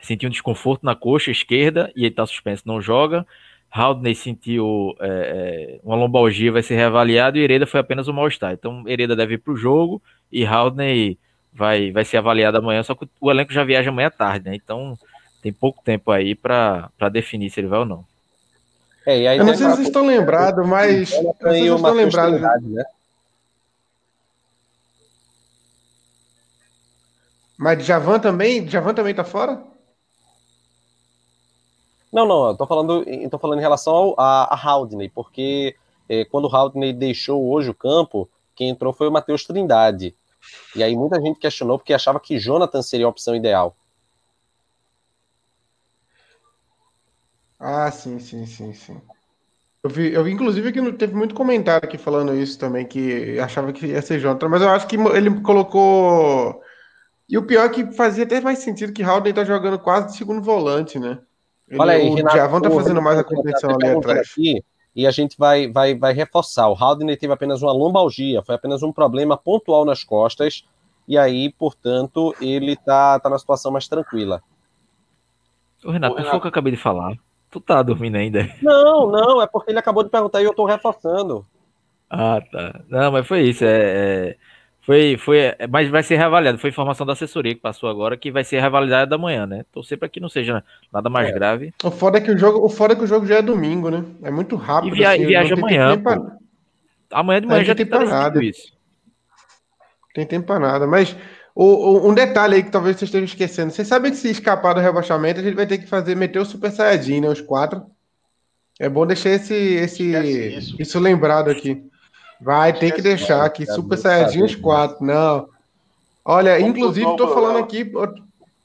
sentiu um desconforto na coxa esquerda e ele está suspenso, não joga. Haldney sentiu é, é, uma lombalgia, vai ser reavaliado, e Hereda foi apenas um mal-estar. Então, Hereda deve ir para o jogo, e Haldney vai, vai ser avaliado amanhã, só que o elenco já viaja amanhã à tarde, né, então tem pouco tempo aí para definir se ele vai ou não. É, e aí eu não sei se vocês estão lembrados, mas. Eu não sei se estão lembrados. Né? Mas Javan também? Javan também tá fora? Não, não, eu tô falando, eu tô falando em relação ao, a, a Haldney, porque é, quando o Haldney deixou hoje o campo, quem entrou foi o Matheus Trindade. E aí muita gente questionou porque achava que Jonathan seria a opção ideal. Ah, sim, sim, sim, sim. Eu vi, eu vi inclusive que teve muito comentário aqui falando isso também, que achava que ia ser Jonathan, mas eu acho que ele colocou. E o pior é que fazia até mais sentido que Haldane tá jogando quase de segundo volante, né? Olha aí, o Renato, Djavan tá o fazendo mais a Renato contenção tá ali atrás. aqui, e a gente vai, vai, vai reforçar. O Haldane teve apenas uma lombalgia, foi apenas um problema pontual nas costas, e aí, portanto, ele tá, tá na situação mais tranquila. Ô, Renato, Ô, não foi Renato. o que eu acabei de falar. Tu tá dormindo ainda? Não, não, é porque ele acabou de perguntar e eu tô reforçando. Ah, tá. Não, mas foi isso. É, é- foi, foi, é, mas vai ser reavaliado. Foi informação da assessoria que passou agora que vai ser reavaliada amanhã, né? Torcer para que não seja nada mais É. grave. O foda é que o jogo, o foda é que o jogo já é domingo, né? É muito rápido. E via- assim, e viaja amanhã, pra-. Amanhã de manhã já não tem decidido nada. isso. Tem tempo pra nada. Mas o, o- um detalhe aí que talvez vocês estejam esquecendo. Vocês sabem que se escapar do rebaixamento, a gente vai ter que fazer, meter o Super Saiyajin, né? Os quatro. É bom deixar esse, esse, isso. isso. lembrado aqui. Vai ter que deixar aqui. Super vai Saiyajin saber, os quatro. Não. Olha, inclusive, tô falando aqui.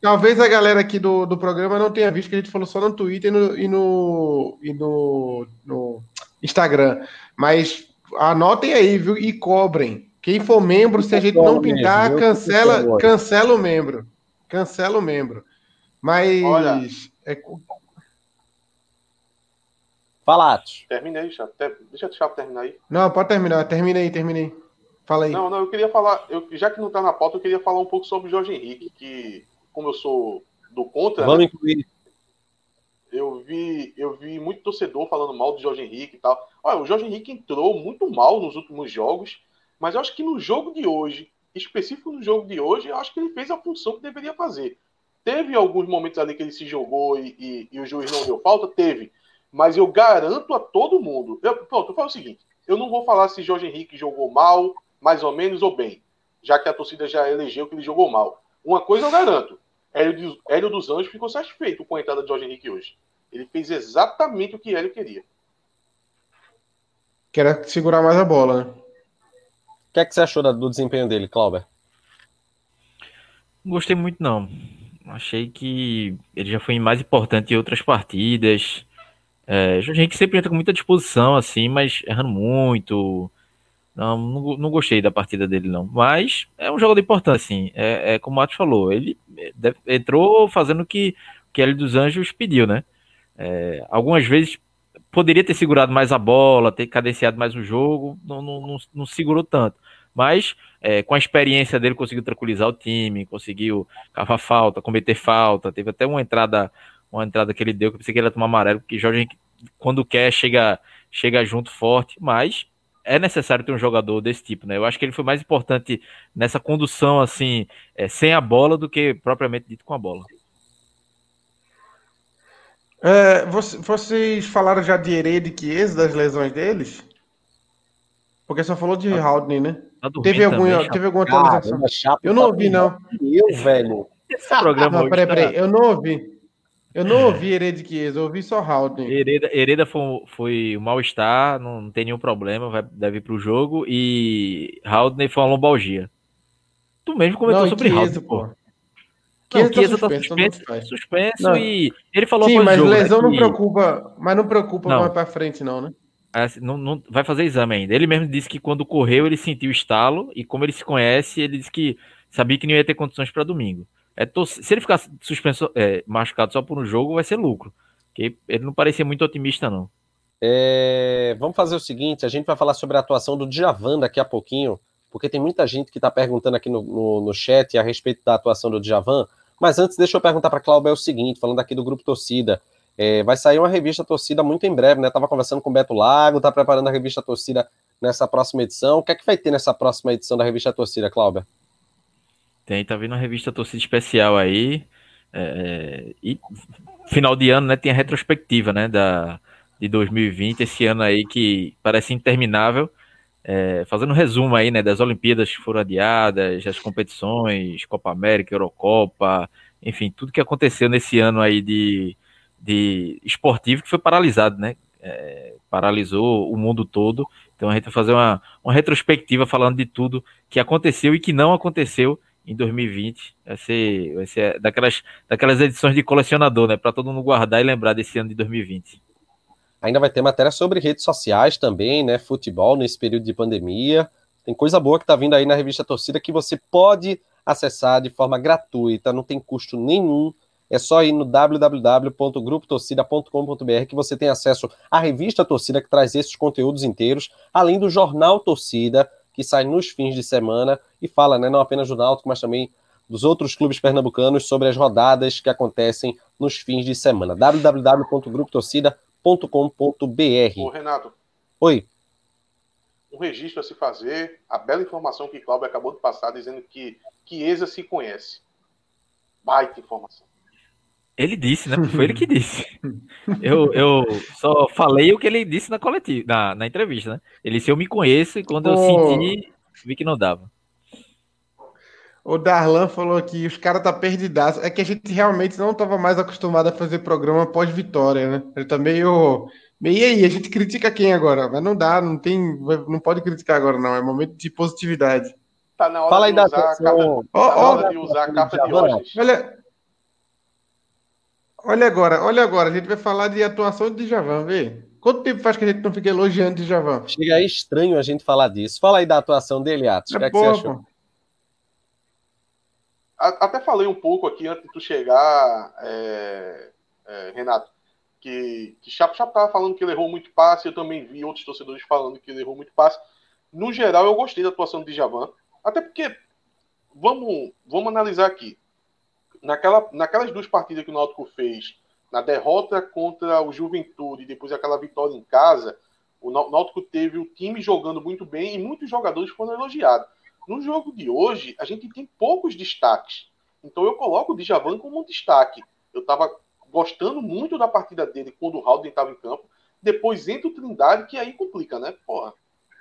Talvez a galera aqui do, do programa não tenha visto que a gente falou só no Twitter e no, e no, e no, no Instagram. Mas anotem aí, viu? E cobrem. Quem for membro, se a gente não pintar, cancela, cancela o membro. Cancela o membro. Mas. Olha. é- Fala, Atos. Termina aí, Chato. Ter- Deixa o Chato terminar aí. não, pode terminar. Termina aí, termina aí. Fala aí. Não, não, eu queria falar, eu, já que não tá na pauta, eu queria falar um pouco sobre o Jorge Henrique, que, como eu sou do contra, né, Vamos incluir. eu vi, eu vi muito torcedor falando mal do Jorge Henrique e tal. Olha, o Jorge Henrique entrou muito mal nos últimos jogos, mas eu acho que no jogo de hoje, específico no jogo de hoje, eu acho que ele fez a função que deveria fazer. Teve alguns momentos ali que ele se jogou e, e- e o juiz não deu falta? Teve. Mas eu garanto a todo mundo. Eu, pronto, eu falo o seguinte: eu não vou falar se Jorge Henrique jogou mal, mais ou menos, ou bem, já que a torcida já elegeu que ele jogou mal. Uma coisa eu garanto: Hélio, dos- Hélio dos Anjos ficou satisfeito com a entrada de Jorge Henrique hoje. Ele fez exatamente o que Hélio queria. Quero segurar mais a bola, né? O que é que você achou do desempenho dele, Clauber? Não gostei muito, não. Achei que ele já foi mais importante em outras partidas. É, Henrique sempre entra com muita disposição, assim, mas errando muito. Não, não, não gostei da partida dele, não. Mas é um jogador importante, assim. É, é como o Matos falou, ele é, deve- entrou fazendo o que, que Hélio dos Anjos pediu, né? É, algumas vezes poderia ter segurado mais a bola, ter cadenciado mais o jogo, não, não, não, não segurou tanto. Mas é, com a experiência dele, conseguiu tranquilizar o time, conseguiu cavar falta, cometer falta. Teve até uma entrada, uma entrada que ele deu, que eu pensei que ele ia tomar amarelo, porque Jorge Henrique, quando quer, chega, chega junto forte, mas é necessário ter um jogador desse tipo, né? Eu acho que ele foi mais importante nessa condução, assim, é, sem a bola, do que propriamente dito com a bola. É, voc- vocês falaram já de Hereda e Chiesa, das lesões deles? Porque só falou de Haldane, né? Tá Teve, algum, também, teve alguma atualização? Eu não tá ouvi, não. Eu, velho. Esse programa Não, peraí, tá- peraí. Eu não ouvi. Eu não ouvi Hereda Chiesa, eu ouvi só Haldane. Hereda, Hereda foi, foi um mal-estar, não, não tem nenhum problema, vai, deve ir pro jogo. E Haldane foi uma lombalgia. Tu mesmo comentou Não, sobre Chiesa, Haldane, pô. pô. Não, Chiesa tá Chiesa tá suspenso, suspenso, não suspenso e ele falou Sim, mas jogo, né, lesão não que- preocupa, mas não preocupa Não. mais pra frente, não, né? assim, não, não- vai fazer exame ainda. Ele mesmo disse que quando correu ele sentiu o estalo e como ele se conhece, ele disse que sabia que não ia ter condições para domingo. É, se ele ficar suspenso, é, machucado só por um jogo, vai ser lucro. Porque ele não parecia muito otimista, não. É, vamos fazer o seguinte: a gente vai falar sobre a atuação do Djavan daqui a pouquinho, porque tem muita gente que está perguntando aqui no, no, no chat a respeito da atuação do Djavan. Mas antes, deixa eu perguntar para a Cláudia o seguinte: falando aqui do grupo Torcida. é, vai sair uma revista Torcida muito em breve, né? Tava conversando com o Beto Lago, tá preparando a revista Torcida nessa próxima edição. O que é que vai ter nessa próxima edição da revista Torcida, Cláudia? Tem, tá vindo uma revista torcida especial aí. é, e final de ano, né? Tem a retrospectiva, né? Da, de 2020, esse ano aí que parece interminável. é, fazendo um resumo aí, né? Das Olimpíadas que foram adiadas, das competições, Copa América, Eurocopa, enfim, tudo que aconteceu nesse ano aí de, de esportivo que foi paralisado, né? É, paralisou o mundo todo. Então a gente vai fazer uma, uma retrospectiva falando de tudo que aconteceu e que não aconteceu em 2020. Vai ser, vai ser daquelas, daquelas edições de colecionador, né? Para todo mundo guardar e lembrar desse ano de 2020. Ainda vai ter matéria sobre redes sociais também, né? Futebol nesse período de pandemia. Tem coisa boa que tá vindo aí na revista Torcida que você pode acessar de forma gratuita, não tem custo nenhum. é só ir no www.grupotorcida.com.br que você tem acesso à revista Torcida que traz esses conteúdos inteiros, além do jornal Torcida que sai nos fins de semana e fala, né, não apenas do Náutico, mas também dos outros clubes pernambucanos sobre as rodadas que acontecem nos fins de semana. www.grupotorcida.com.br. Ô, Renato. Oi. Um registro a se fazer, a bela informação que Cláudio acabou de passar dizendo que Chiesa se conhece. Baita informação. Ele disse, né? Foi ele que disse. Eu, eu só falei o que ele disse na coletiva, na, na entrevista, né? Ele disse, eu me conheço e quando eu senti, vi que não dava. O Darlan falou que os caras tá perdidaço. É que a gente realmente não estava mais acostumado a fazer programa pós-vitória, né? Ele tá meio. Meio aí, a gente critica quem agora? Mas não dá, não tem. Não pode criticar agora, não. É momento de positividade. Tá na hora Fala aí de usar da a capa, oh, oh, de usar a capa de hoje. Olha, Olha agora, olha agora, a gente vai falar de atuação de Djavan, vê. Quanto tempo faz que a gente não fica elogiando Djavan? Chega aí estranho a gente falar disso. Fala aí da atuação dele, Atos. É o que, é que você achou? Até falei um pouco aqui antes de tu chegar, é, é, Renato, que, que Chapo Chapo estava falando que ele errou muito passe, eu também vi outros torcedores falando que ele errou muito passe. No geral, eu gostei da atuação do Djavan, até porque, vamos, vamos analisar aqui, naquela, naquelas duas partidas que o Náutico fez, na derrota contra o Juventude e depois aquela vitória em casa, o Náutico teve o time jogando muito bem e muitos jogadores foram elogiados. No jogo de hoje, a gente tem poucos destaques. Então eu coloco o Djavan como um destaque. Eu estava gostando muito da partida dele quando o Haldane estava em campo. Depois entra o Trindade, que aí complica, né? Porra,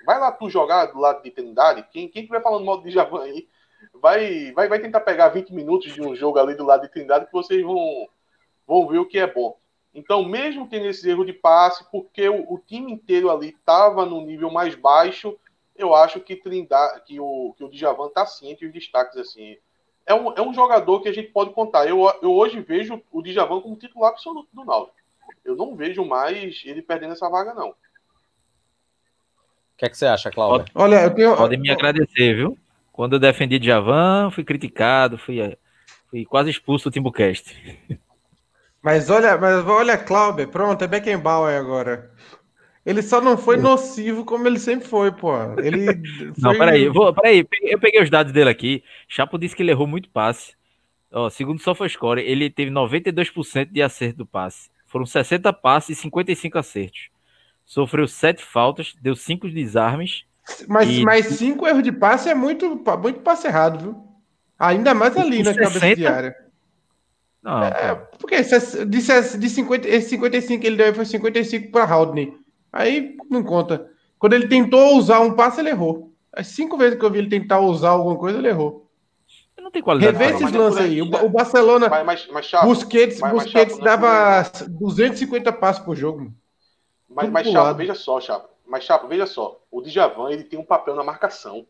vai lá tu jogar do lado de Trindade. Quem, quem tiver falando mal do Djavan aí, vai, vai, vai tentar pegar 20 minutos de um jogo ali do lado de Trindade que vocês vão, vão ver o que é bom. Então, mesmo tendo esse erro de passe, porque o, o time inteiro ali estava no nível mais baixo, eu acho que, Trindade, que o, que o Djavan está ciente os destaques assim. É um, é um jogador que a gente pode contar. Eu, eu hoje vejo o Djavan como titular absoluto do Náutico. Eu não vejo mais ele perdendo essa vaga, não. O que, é que você acha, Cláudio? Olha, eu tenho... Pode me agradecer, viu? Quando eu defendi Djavan, fui criticado, fui, fui quase expulso do Timbucast. Mas olha, mas olha, Cláudio, pronto, é Beckenbauer agora. Ele só não foi nocivo como ele sempre foi, pô. Ele foi... Não, peraí, vou, peraí, eu peguei os dados dele aqui. Chapo disse que ele errou muito passe. Ó, segundo o SofaScore, ele teve 92% de acerto do passe. Foram 60 passes e 55 acertos. Sofreu 7 faltas, deu 5 desarmes mas, e... mas cinco erros de passe é muito, muito passe errado, viu? Ainda mais ali na 60? cabeça de área. Não, é, porque de, de 50, esse 55 que ele deu foi 55 para Haldney. Aí não conta. Quando ele tentou usar um passe, ele errou. As cinco vezes que eu vi ele tentar usar alguma coisa, ele errou. Não tem qualidade. Rever esses lances aí. O, o Barcelona. Mas, mas, mas chato, Busquets, mas, Busquets dava 250 passos por jogo. Mas, mas chato, veja só, Chapo. Mas, Chapo, veja só, o Djavan ele tem um papel na marcação.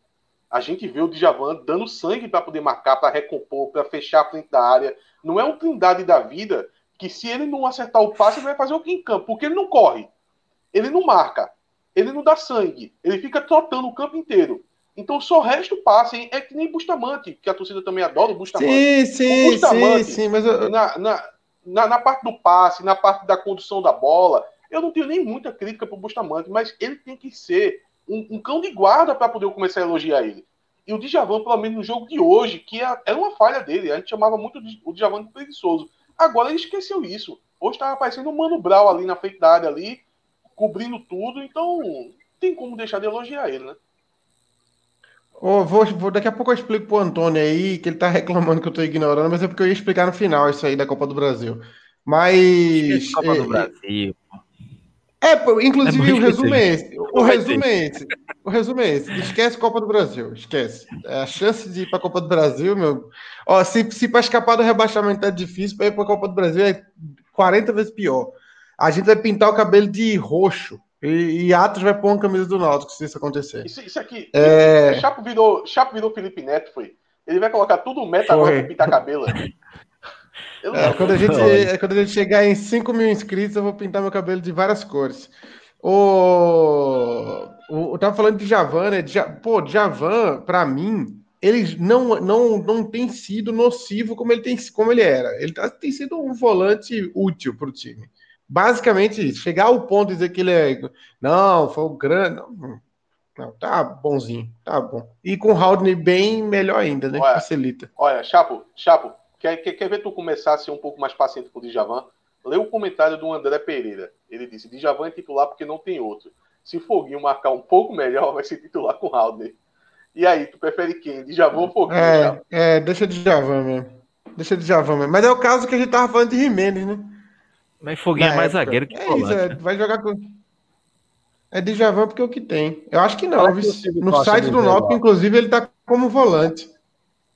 A gente vê o Djavan dando sangue para poder marcar, para recompor, para fechar a frente da área. Não é um trindade da vida que se ele não acertar o passe, ele vai fazer o que em campo, porque ele não corre, ele não marca, ele não dá sangue, ele fica trotando o campo inteiro. Então só resta o passe, hein? é que nem Bustamante, que a torcida também adora o Bustamante. Sim, sim, o Bustamante, sim, sim, mas eu... na, na, na, na parte do passe, na parte da condução da bola, eu não tenho nem muita crítica para o Bustamante, mas ele tem que ser um, um cão de guarda para poder começar a elogiar ele. E o Djavan, pelo menos no jogo de hoje, que é, era uma falha dele, a gente chamava muito o Djavan de preguiçoso. Agora ele esqueceu isso. Hoje estava aparecendo um Mano Brau ali na frente da área, ali, cobrindo tudo, então tem como deixar de elogiar ele, né? Oh, vou, vou, daqui a pouco eu explico pro Antônio aí, que ele tá reclamando que eu tô ignorando, mas é porque eu ia explicar no final isso aí da Copa do Brasil. Mas. Copa é, do Brasil. É, inclusive é o resumo é esse. O resumo é esse. O resumo é esse. Esquece Copa do Brasil. Esquece. É, a chance de ir para a Copa do Brasil, meu. Ó, se, se para escapar do rebaixamento é difícil, para ir para a Copa do Brasil é 40 vezes pior. A gente vai pintar o cabelo de roxo. E, e Atos vai pôr uma camisa do Náutico se isso acontecer. Isso, isso aqui. É... Chapo, virou, Chapo virou Felipe Neto, foi. Ele vai colocar tudo meta foi. agora para pintar cabelo. É, quando, a gente, é, quando a gente chegar em 5 mil inscritos, eu vou pintar meu cabelo de várias cores. O, o, eu tava falando de Javan, né? Pô, Javan, pra mim, ele não, não, não tem sido nocivo como ele, tem, como ele era. Ele tá, tem sido um volante útil para o time. Basicamente isso. Chegar ao ponto de dizer que ele é. Não, foi o grande. Não, não, tá bonzinho, tá bom. E com o Haldane bem melhor ainda, né? Olha, Facilita. Olha, Chapo, Chapo, quer, quer, quer ver tu começar a ser um pouco mais paciente com o Djavan? Lê o comentário do André Pereira. Ele disse: Djavan é titular porque não tem outro. Se Foguinho marcar um pouco melhor, vai ser titular com o Haldane. E aí, tu prefere quem? Djavan ou Foguinho? É, é, deixa de Djavan mesmo. Deixa de Djavan mesmo. Mas é o caso que a gente tava falando de Jimenez, né? Mas Foguinho Na é mais época. zagueiro que É volante. isso, é, vai jogar com. É de Javan porque é o que tem. Eu acho que não. Que No site do ó. inclusive, ele tá como volante.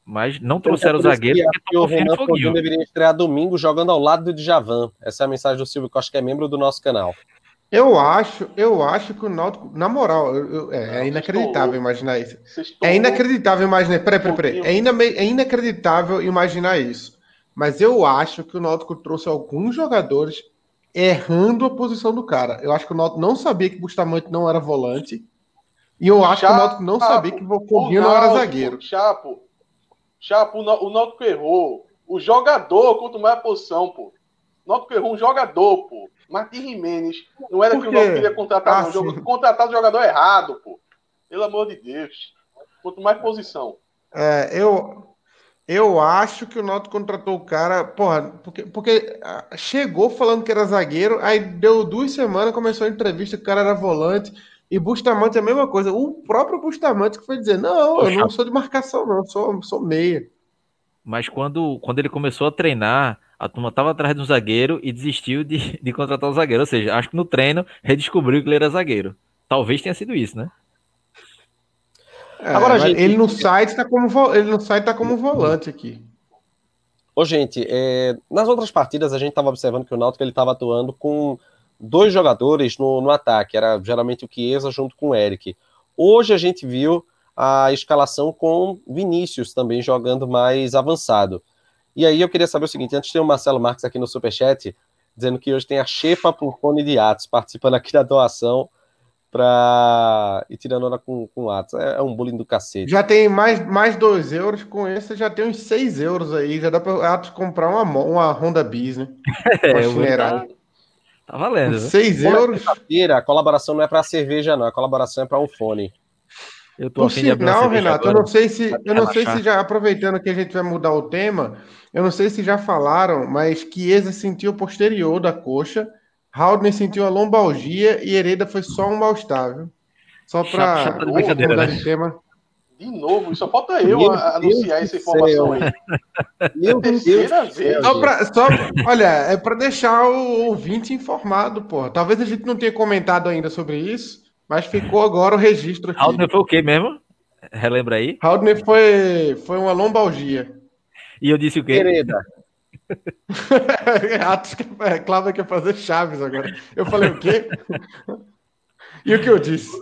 Mas não trouxeram o zagueiro que porque o Renan Foguinho deveria estrear domingo jogando ao lado do Djavan. Essa é a mensagem do Silvio Costa, que é membro do nosso canal. Eu acho, eu acho que o Náutico, na moral, eu- eu- é, é Não, inacreditável imaginar isso. É inacreditável imaginar. Peraí, peraí, peraí. É, ina- é inacreditável imaginar isso. Mas eu acho que o Náutico trouxe alguns jogadores errando a posição do cara. Eu acho que o Náutico não sabia que Bustamante não era volante. E eu acho que o Náutico não Chapo, sabia que o o Foguinho não era zagueiro. Chapo, Chapo, o Náutico errou. O jogador, quanto mais a posição, pô. O Náutico errou um jogador, pô. Martim Jimenez. Não era que o? Náutico queria contratar, Ah, jogo- sim. Contratar o jogador errado, pô. Pelo amor de Deus. Quanto mais posição. É, eu, eu acho que o Náutico contratou o cara, porra, porque, porque ah, chegou falando que era zagueiro, aí deu duas semanas, começou a entrevista que o cara era volante, e Bustamante é a mesma coisa. O próprio Bustamante que foi dizer, não, eu não sou de marcação, não, sou, sou meia. Mas quando, quando ele começou a treinar, a turma tava atrás de um zagueiro e desistiu de, de contratar o zagueiro. Ou seja, acho que no treino redescobriu que ele era zagueiro. Talvez tenha sido isso, né? É, Agora, gente- ele no site tá como ele no site tá como volante aqui. Ô, gente, é, nas outras partidas a gente estava observando que o Náutico ele estava atuando com dois jogadores no, no ataque, era geralmente o Chiesa junto com o Eric. Hoje a gente viu a escalação com Vinícius também jogando mais avançado. E aí eu queria saber o seguinte, antes tem o Marcelo Marques aqui no Superchat, dizendo que hoje tem a Chepa por Fone de Atos, participando aqui da doação pra... e tirando onda com, com Atos. É, é um bullying do cacete. Já tem mais, mais dois euros, com esse já tem uns seis euros aí, já dá pra Atos comprar uma, uma Honda Bis, né? É, Uma tá valendo. Com viu? seis euros. A colaboração não é para cerveja, não. A colaboração é para um fone. Eu tô Por sinal, Renato, eu não sei se, eu não sei se já aproveitando que a gente vai mudar o tema, eu não sei se já falaram, mas Chiesa sentiu o posterior da coxa, Haldner sentiu a lombalgia e Hereda foi só um mal-estar, viu? Só para brincadeira, né? de tema. De novo, só falta eu Meu Deus anunciar do essa informação céu. aí. Meu Terceira vez. Só pra, só, olha, é para deixar o ouvinte informado, pô. Talvez a gente não tenha comentado ainda sobre isso, mas ficou agora o registro aqui. Haldner foi o quê mesmo? Relembra aí. Haldner foi, foi uma lombalgia. E eu disse o quê? Hereda. Atos que é, Cláudia quer fazer Chaves agora. Eu falei o quê? e o que eu disse?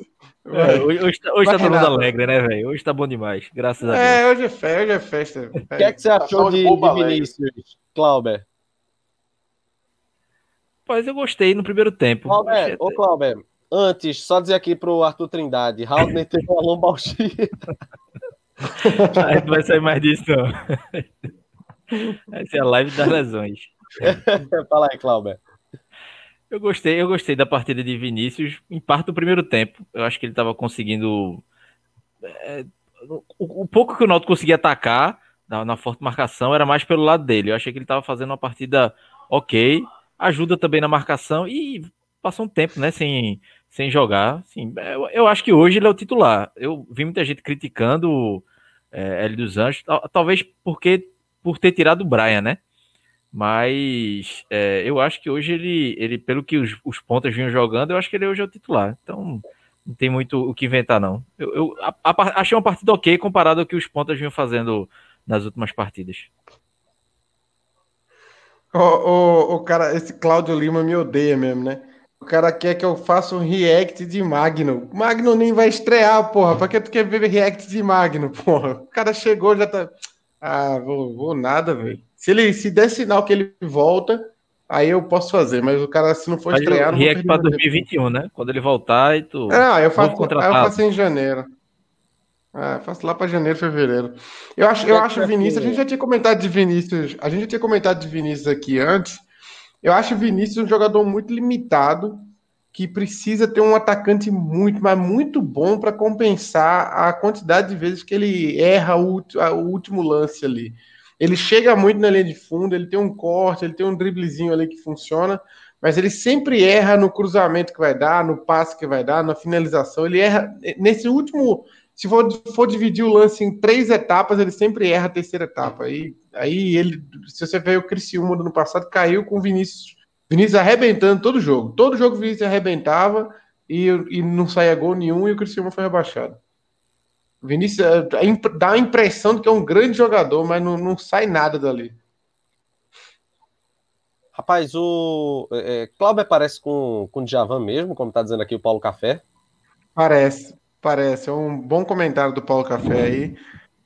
É, hoje hoje tá, hoje tá Vai, todo mundo alegre, né, velho? Hoje tá bom demais. Graças a Deus. É, hoje é festa, hoje é festa. O que é que você achou de, de. Vinícius, Clauber? Mas eu gostei no primeiro tempo. Achei ô Clauber, antes, só dizer aqui pro Arthur Trindade, Haldner teve uma lombalgia. A gente não vai sair mais disso, não. Essa é a live das lesões. Fala aí, Clauber. Eu gostei, eu gostei da partida de Vinícius, em parte do primeiro tempo. Eu acho que ele estava conseguindo. é, o, o pouco que o Náutico conseguia atacar na, na forte marcação era mais pelo lado dele. Eu achei que ele estava fazendo uma partida ok, ajuda também na marcação e passou um tempo, né, sem, sem jogar. Assim, eu, eu acho que hoje ele é o titular. Eu vi muita gente criticando o é, Hélio dos Anjos, tal- talvez porque por ter tirado o Brian, né? Mas é, eu acho que hoje ele, ele pelo que os, os pontas vinham jogando, eu acho que ele hoje é o titular. Então não tem muito o que inventar, não. Eu, eu a- a- achei uma partida ok comparado ao que os pontas vinham fazendo nas últimas partidas. O, o, o cara, esse Cláudio Lima me odeia mesmo, né? O cara quer que eu faça um react de Magno. Magno nem vai estrear, porra. Pra que tu quer ver react de Magno, porra? O cara chegou já tá. Ah, vou, vou nada, velho. Se ele se der sinal que ele volta, aí eu posso fazer. Mas o cara, se não for Faz estrear, o não vou react para meu tempo. 2021, né? Quando ele voltar e tu. Ah, eu faço, eu faço em janeiro. É, faço lá para janeiro, fevereiro. Eu acho, eu acho Vinícius, a gente já tinha comentado de Vinícius, a gente já tinha comentado de Vinícius aqui antes. Eu acho Vinícius um jogador muito limitado, que precisa ter um atacante muito, mas muito bom para compensar a quantidade de vezes que ele erra o, último lance ali. Ele chega muito na linha de fundo, ele tem um corte, ele tem um driblezinho ali que funciona, mas ele sempre erra no cruzamento que vai dar, no passe que vai dar, na finalização. Ele erra nesse último. Se for, for dividir o lance em três etapas, ele sempre erra a terceira etapa. Aí, aí ele, se você ver o Criciúma do ano passado, caiu com o Vinícius. Vinícius arrebentando todo jogo. Todo jogo o Vinícius arrebentava e, e não saía gol nenhum e o Criciúma foi rebaixado. Vinícius é, dá a impressão de que é um grande jogador, mas não, não sai nada dali. Rapaz, o é, é Cláudio parece com, com o Djavan mesmo, como está dizendo aqui o Paulo Café. Parece, parece. É um bom comentário do Paulo Café aí.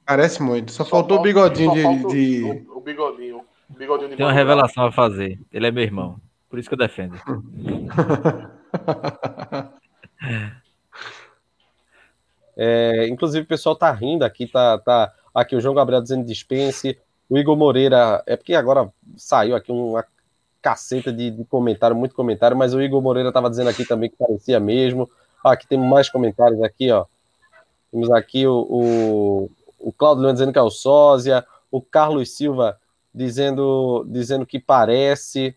Parece muito. Só, só faltou o bigodinho de. de... O, o, bigodinho. O bigodinho de Tem uma revelação a fazer. Ele é meu irmão. Por isso que eu defendo. É, inclusive, o pessoal tá rindo aqui, tá, tá aqui o João Gabriel dizendo dispense, o Igor Moreira, é porque agora saiu aqui uma caceta de, de comentário, muito comentário, mas o Igor Moreira tava dizendo aqui também que parecia mesmo. Ah, aqui temos mais comentários aqui, ó. Temos aqui o, o, o Claudio Leão dizendo que é o sósia, o Carlos Silva dizendo, dizendo que parece.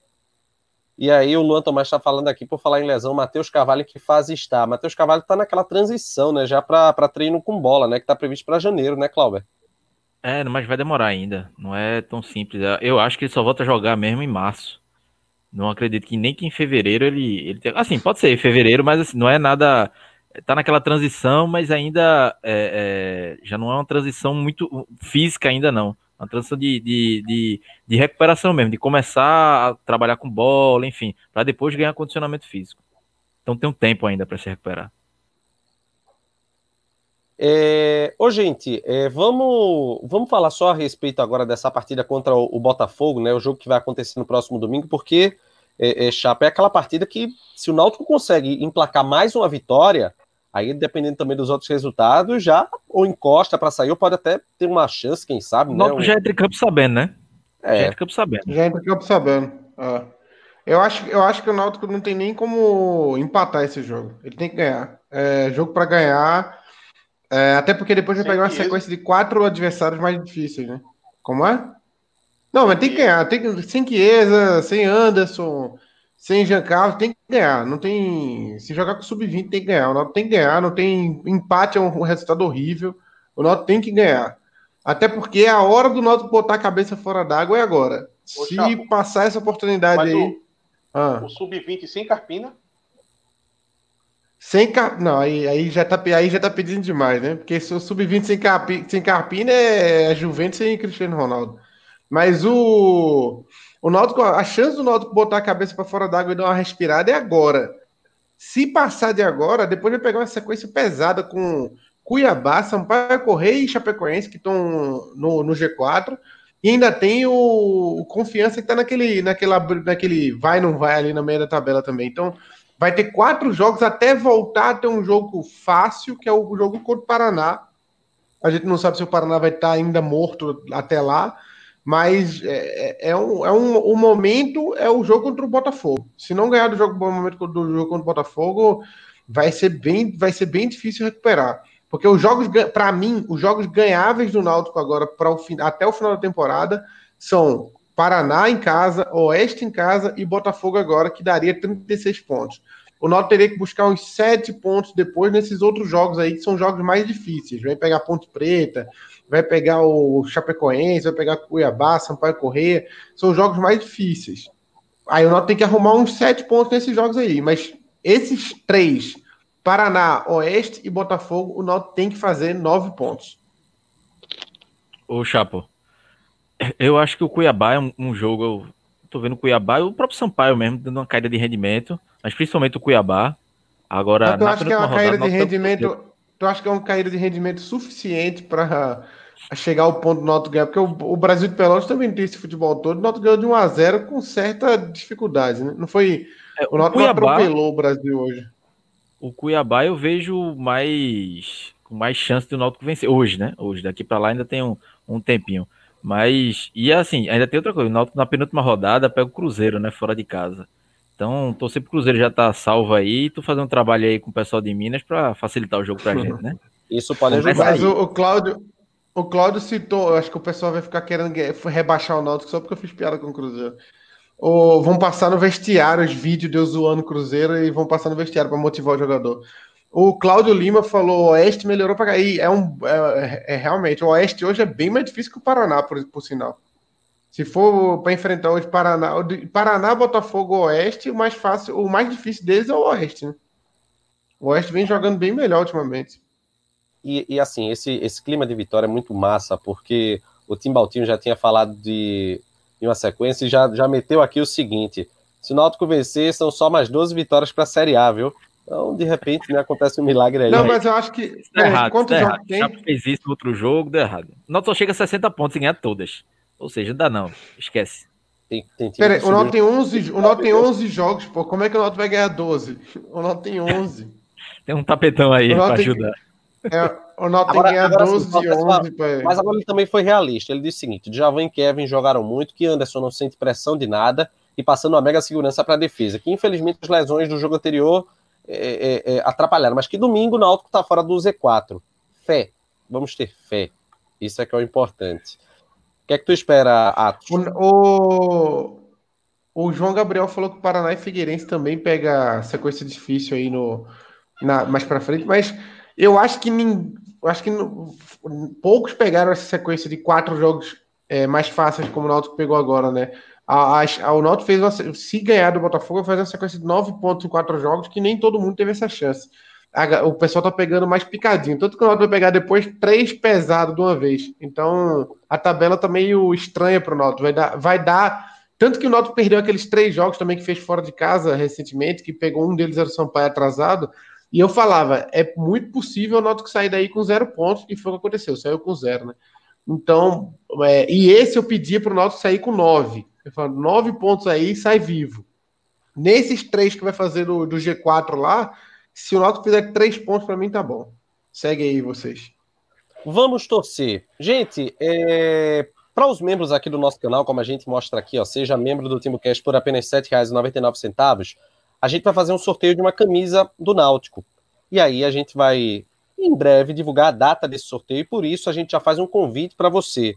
E aí o Luan Tomás está falando aqui, por falar em lesão, Matheus Carvalho que fase está? Matheus Carvalho está naquela transição, né? Já para treino com bola, né? Que está previsto para janeiro, né, Cláudio? É, mas vai demorar ainda. Não é tão simples. Eu acho que ele só volta a jogar mesmo em março. Não acredito que nem que em fevereiro ele. ele Assim, pode ser em fevereiro, mas assim, não é nada. Tá naquela transição, mas ainda é, é... já não é uma transição muito física ainda não. Uma transição de, de, de, de, recuperação mesmo, de começar a trabalhar com bola, enfim, para depois ganhar condicionamento físico. Então tem um tempo ainda para se recuperar. É, ô, gente, é, vamos, vamos falar só a respeito agora dessa partida contra o, o Botafogo, né? O jogo que vai acontecer no próximo domingo, porque é, é, Chapa é aquela partida que, se o Náutico consegue emplacar mais uma vitória, Aí, dependendo também dos outros resultados, já ou encosta para sair, ou pode até ter uma chance, quem sabe. Né? O já entra em campo sabendo, né? É. Já entra em campo sabendo. Já entra em campo sabendo. É. Eu, acho, eu acho que o Náutico não tem nem como empatar esse jogo. Ele tem que ganhar. É jogo para ganhar. É, até porque depois vai pegar uma sequência de quatro adversários mais difíceis, né? Como é? Não, mas tem que ganhar. Tem que, sem Chiesa, sem Anderson, sem Jean Carlos, tem que ganhar. Não tem. Se jogar com sub-20, tem que ganhar. O Náutico tem que ganhar. Não tem. Empate é um, resultado horrível. O Náutico tem que ganhar. Até porque é a hora do Náutico botar a cabeça fora d'água é agora. Ô, Se Chapo, passar essa oportunidade aí. O, ah. o sub-20 sem Carpina? Sem car... Não, aí, aí, já tá, aí já tá pedindo demais, né? Porque se o sub-20 sem, Carpi... sem Carpina é, é Juventus sem Cristiano Ronaldo. Mas o. O Náutico, a chance do Náutico botar a cabeça para fora d'água e dar uma respirada é agora. Se passar de agora, depois vai pegar uma sequência pesada com Cuiabá, Sampaio Correia e Chapecoense, que estão no, no, G4. E ainda tem o, o Confiança que está naquele, naquela, naquele vai, não vai ali na meia da tabela também. Então, vai ter quatro jogos até voltar a ter um jogo fácil, que é o jogo contra o Paraná. A gente não sabe se o Paraná vai estar ainda morto até lá mas é, é, é, um, é um, o momento é o jogo contra o Botafogo. Se não ganhar do jogo, momento do jogo contra o Botafogo, vai ser bem, vai ser bem difícil recuperar. Porque os jogos, para mim, os jogos ganháveis do Náutico agora para o até o final da temporada são Paraná em casa, Oeste em casa e Botafogo agora, que daria 36 pontos. O Náutico teria que buscar uns 7 pontos depois nesses outros jogos aí, que são jogos mais difíceis. Vai pegar Ponte Preta, vai pegar o Chapecoense, vai pegar Cuiabá, Sampaio Correia, são jogos mais difíceis. Aí o Náutico tem que arrumar uns sete pontos nesses jogos aí, mas esses três, Paraná, Oeste e Botafogo, o Náutico tem que fazer nove pontos. Ô Chapo, eu acho que o Cuiabá é um, um jogo, eu tô vendo o Cuiabá e o próprio Sampaio mesmo dando uma caída de rendimento, mas principalmente o Cuiabá. Agora, eu acho que é uma caída de rendimento tu acha que é uma caída de rendimento suficiente para chegar ao ponto do Náutico ganhar? Porque o, o, Brasil de Pelotas também tem esse futebol todo. O Náutico ganhou de 1 a 0 com certa dificuldade, né? Não foi... É, o Náutico Cuiabá, atropelou o Brasil hoje. O Cuiabá eu vejo mais com mais chance do Náutico vencer. Hoje, né? Hoje, daqui para lá ainda tem um, um tempinho. Mas, e assim, ainda tem outra coisa. O Náutico na penúltima rodada pega o Cruzeiro, né? Fora de casa. Então, torcer pro Cruzeiro já tá salvo aí e tu fazer um trabalho aí com o pessoal de Minas para facilitar o jogo pra gente, né? Isso pode ajudar. Mas o, o Cláudio, o Cláudio citou, eu acho que o pessoal vai ficar querendo rebaixar o Náutico só porque eu fiz piada com o Cruzeiro. Ou vão passar no vestiário os vídeos de eu zoando o Cruzeiro e vão passar no vestiário para motivar o jogador. O Cláudio Lima falou: o Oeste melhorou para cair. É, um, é, é, realmente, o Oeste hoje é bem mais difícil que o Paraná, por, por sinal. Se for para enfrentar hoje Paraná, Paraná, Botafogo, Oeste, o mais fácil, o mais difícil deles é o Oeste, né? O Oeste vem jogando bem melhor ultimamente. E, e, assim, esse, esse clima de vitória é muito massa, porque o Tim Baltinho já tinha falado de, de uma sequência e já, já meteu aqui o seguinte: se o Náutico vencer, são só mais 12 vitórias para a Série A, viu? Então, de repente, né, acontece um milagre aí. Não, mas eu acho que. Tá errado, tá jogos errado. tem? Já fez isso no outro jogo, deu errado. O Náutico só chega a 60 pontos e ganha todas. Ou seja, não dá não. Esquece. Tem, tem Peraí, o Náutico tem 11, o Náutico tem 11 jogos, pô. Como é que o Náutico vai ganhar 12? O Náutico tem 11. tem um tapetão aí para ajudar. É, o agora, ganhar agora, 12 de 11. Pra... Mas agora ele também foi realista. Ele disse o seguinte: Djavan e Kevin jogaram muito, que Anderson não sente pressão de nada e passando uma mega segurança para a defesa. Que infelizmente as lesões do jogo anterior é, é, é, atrapalharam, mas que domingo o Náutico está fora do Z4. Fé. Vamos ter fé. Isso é que é o importante. O que é que tu espera, Atos? O, o, o João Gabriel falou que o Paraná e Figueirense também pega sequência difícil aí no, na, mais para frente, mas eu acho que eu acho que poucos pegaram essa sequência de quatro jogos é, mais fáceis como o Náutico pegou agora, né? A, a, o Náutico fez uma, se ganhar do Botafogo, fazer uma sequência de nove pontos em quatro jogos que nem todo mundo teve essa chance. O pessoal tá pegando mais picadinho, tanto que o Náutico vai pegar depois três pesados de uma vez. Então a tabela tá meio estranha para o Náutico. Vai dar, vai dar tanto que o Náutico perdeu aqueles três jogos também que fez fora de casa recentemente, que pegou um deles era o Sampaio atrasado. E eu falava, é muito possível o Náutico sair daí com zero pontos, e foi o que aconteceu, saiu com zero, né? Então, é, e esse eu pedia para o Náutico sair com nove. Eu falo, nove pontos aí sai vivo. Nesses três que vai fazer do, do G4 lá, se o Náutico fizer três pontos, para mim tá bom. Segue aí vocês. Vamos torcer. Gente, é, para os membros aqui do nosso canal, como a gente mostra aqui, ó, seja membro do TimoCast por apenas R$ 7,99 a gente vai fazer um sorteio de uma camisa do Náutico. E aí a gente vai, em breve, divulgar a data desse sorteio. E por isso a gente já faz um convite para você.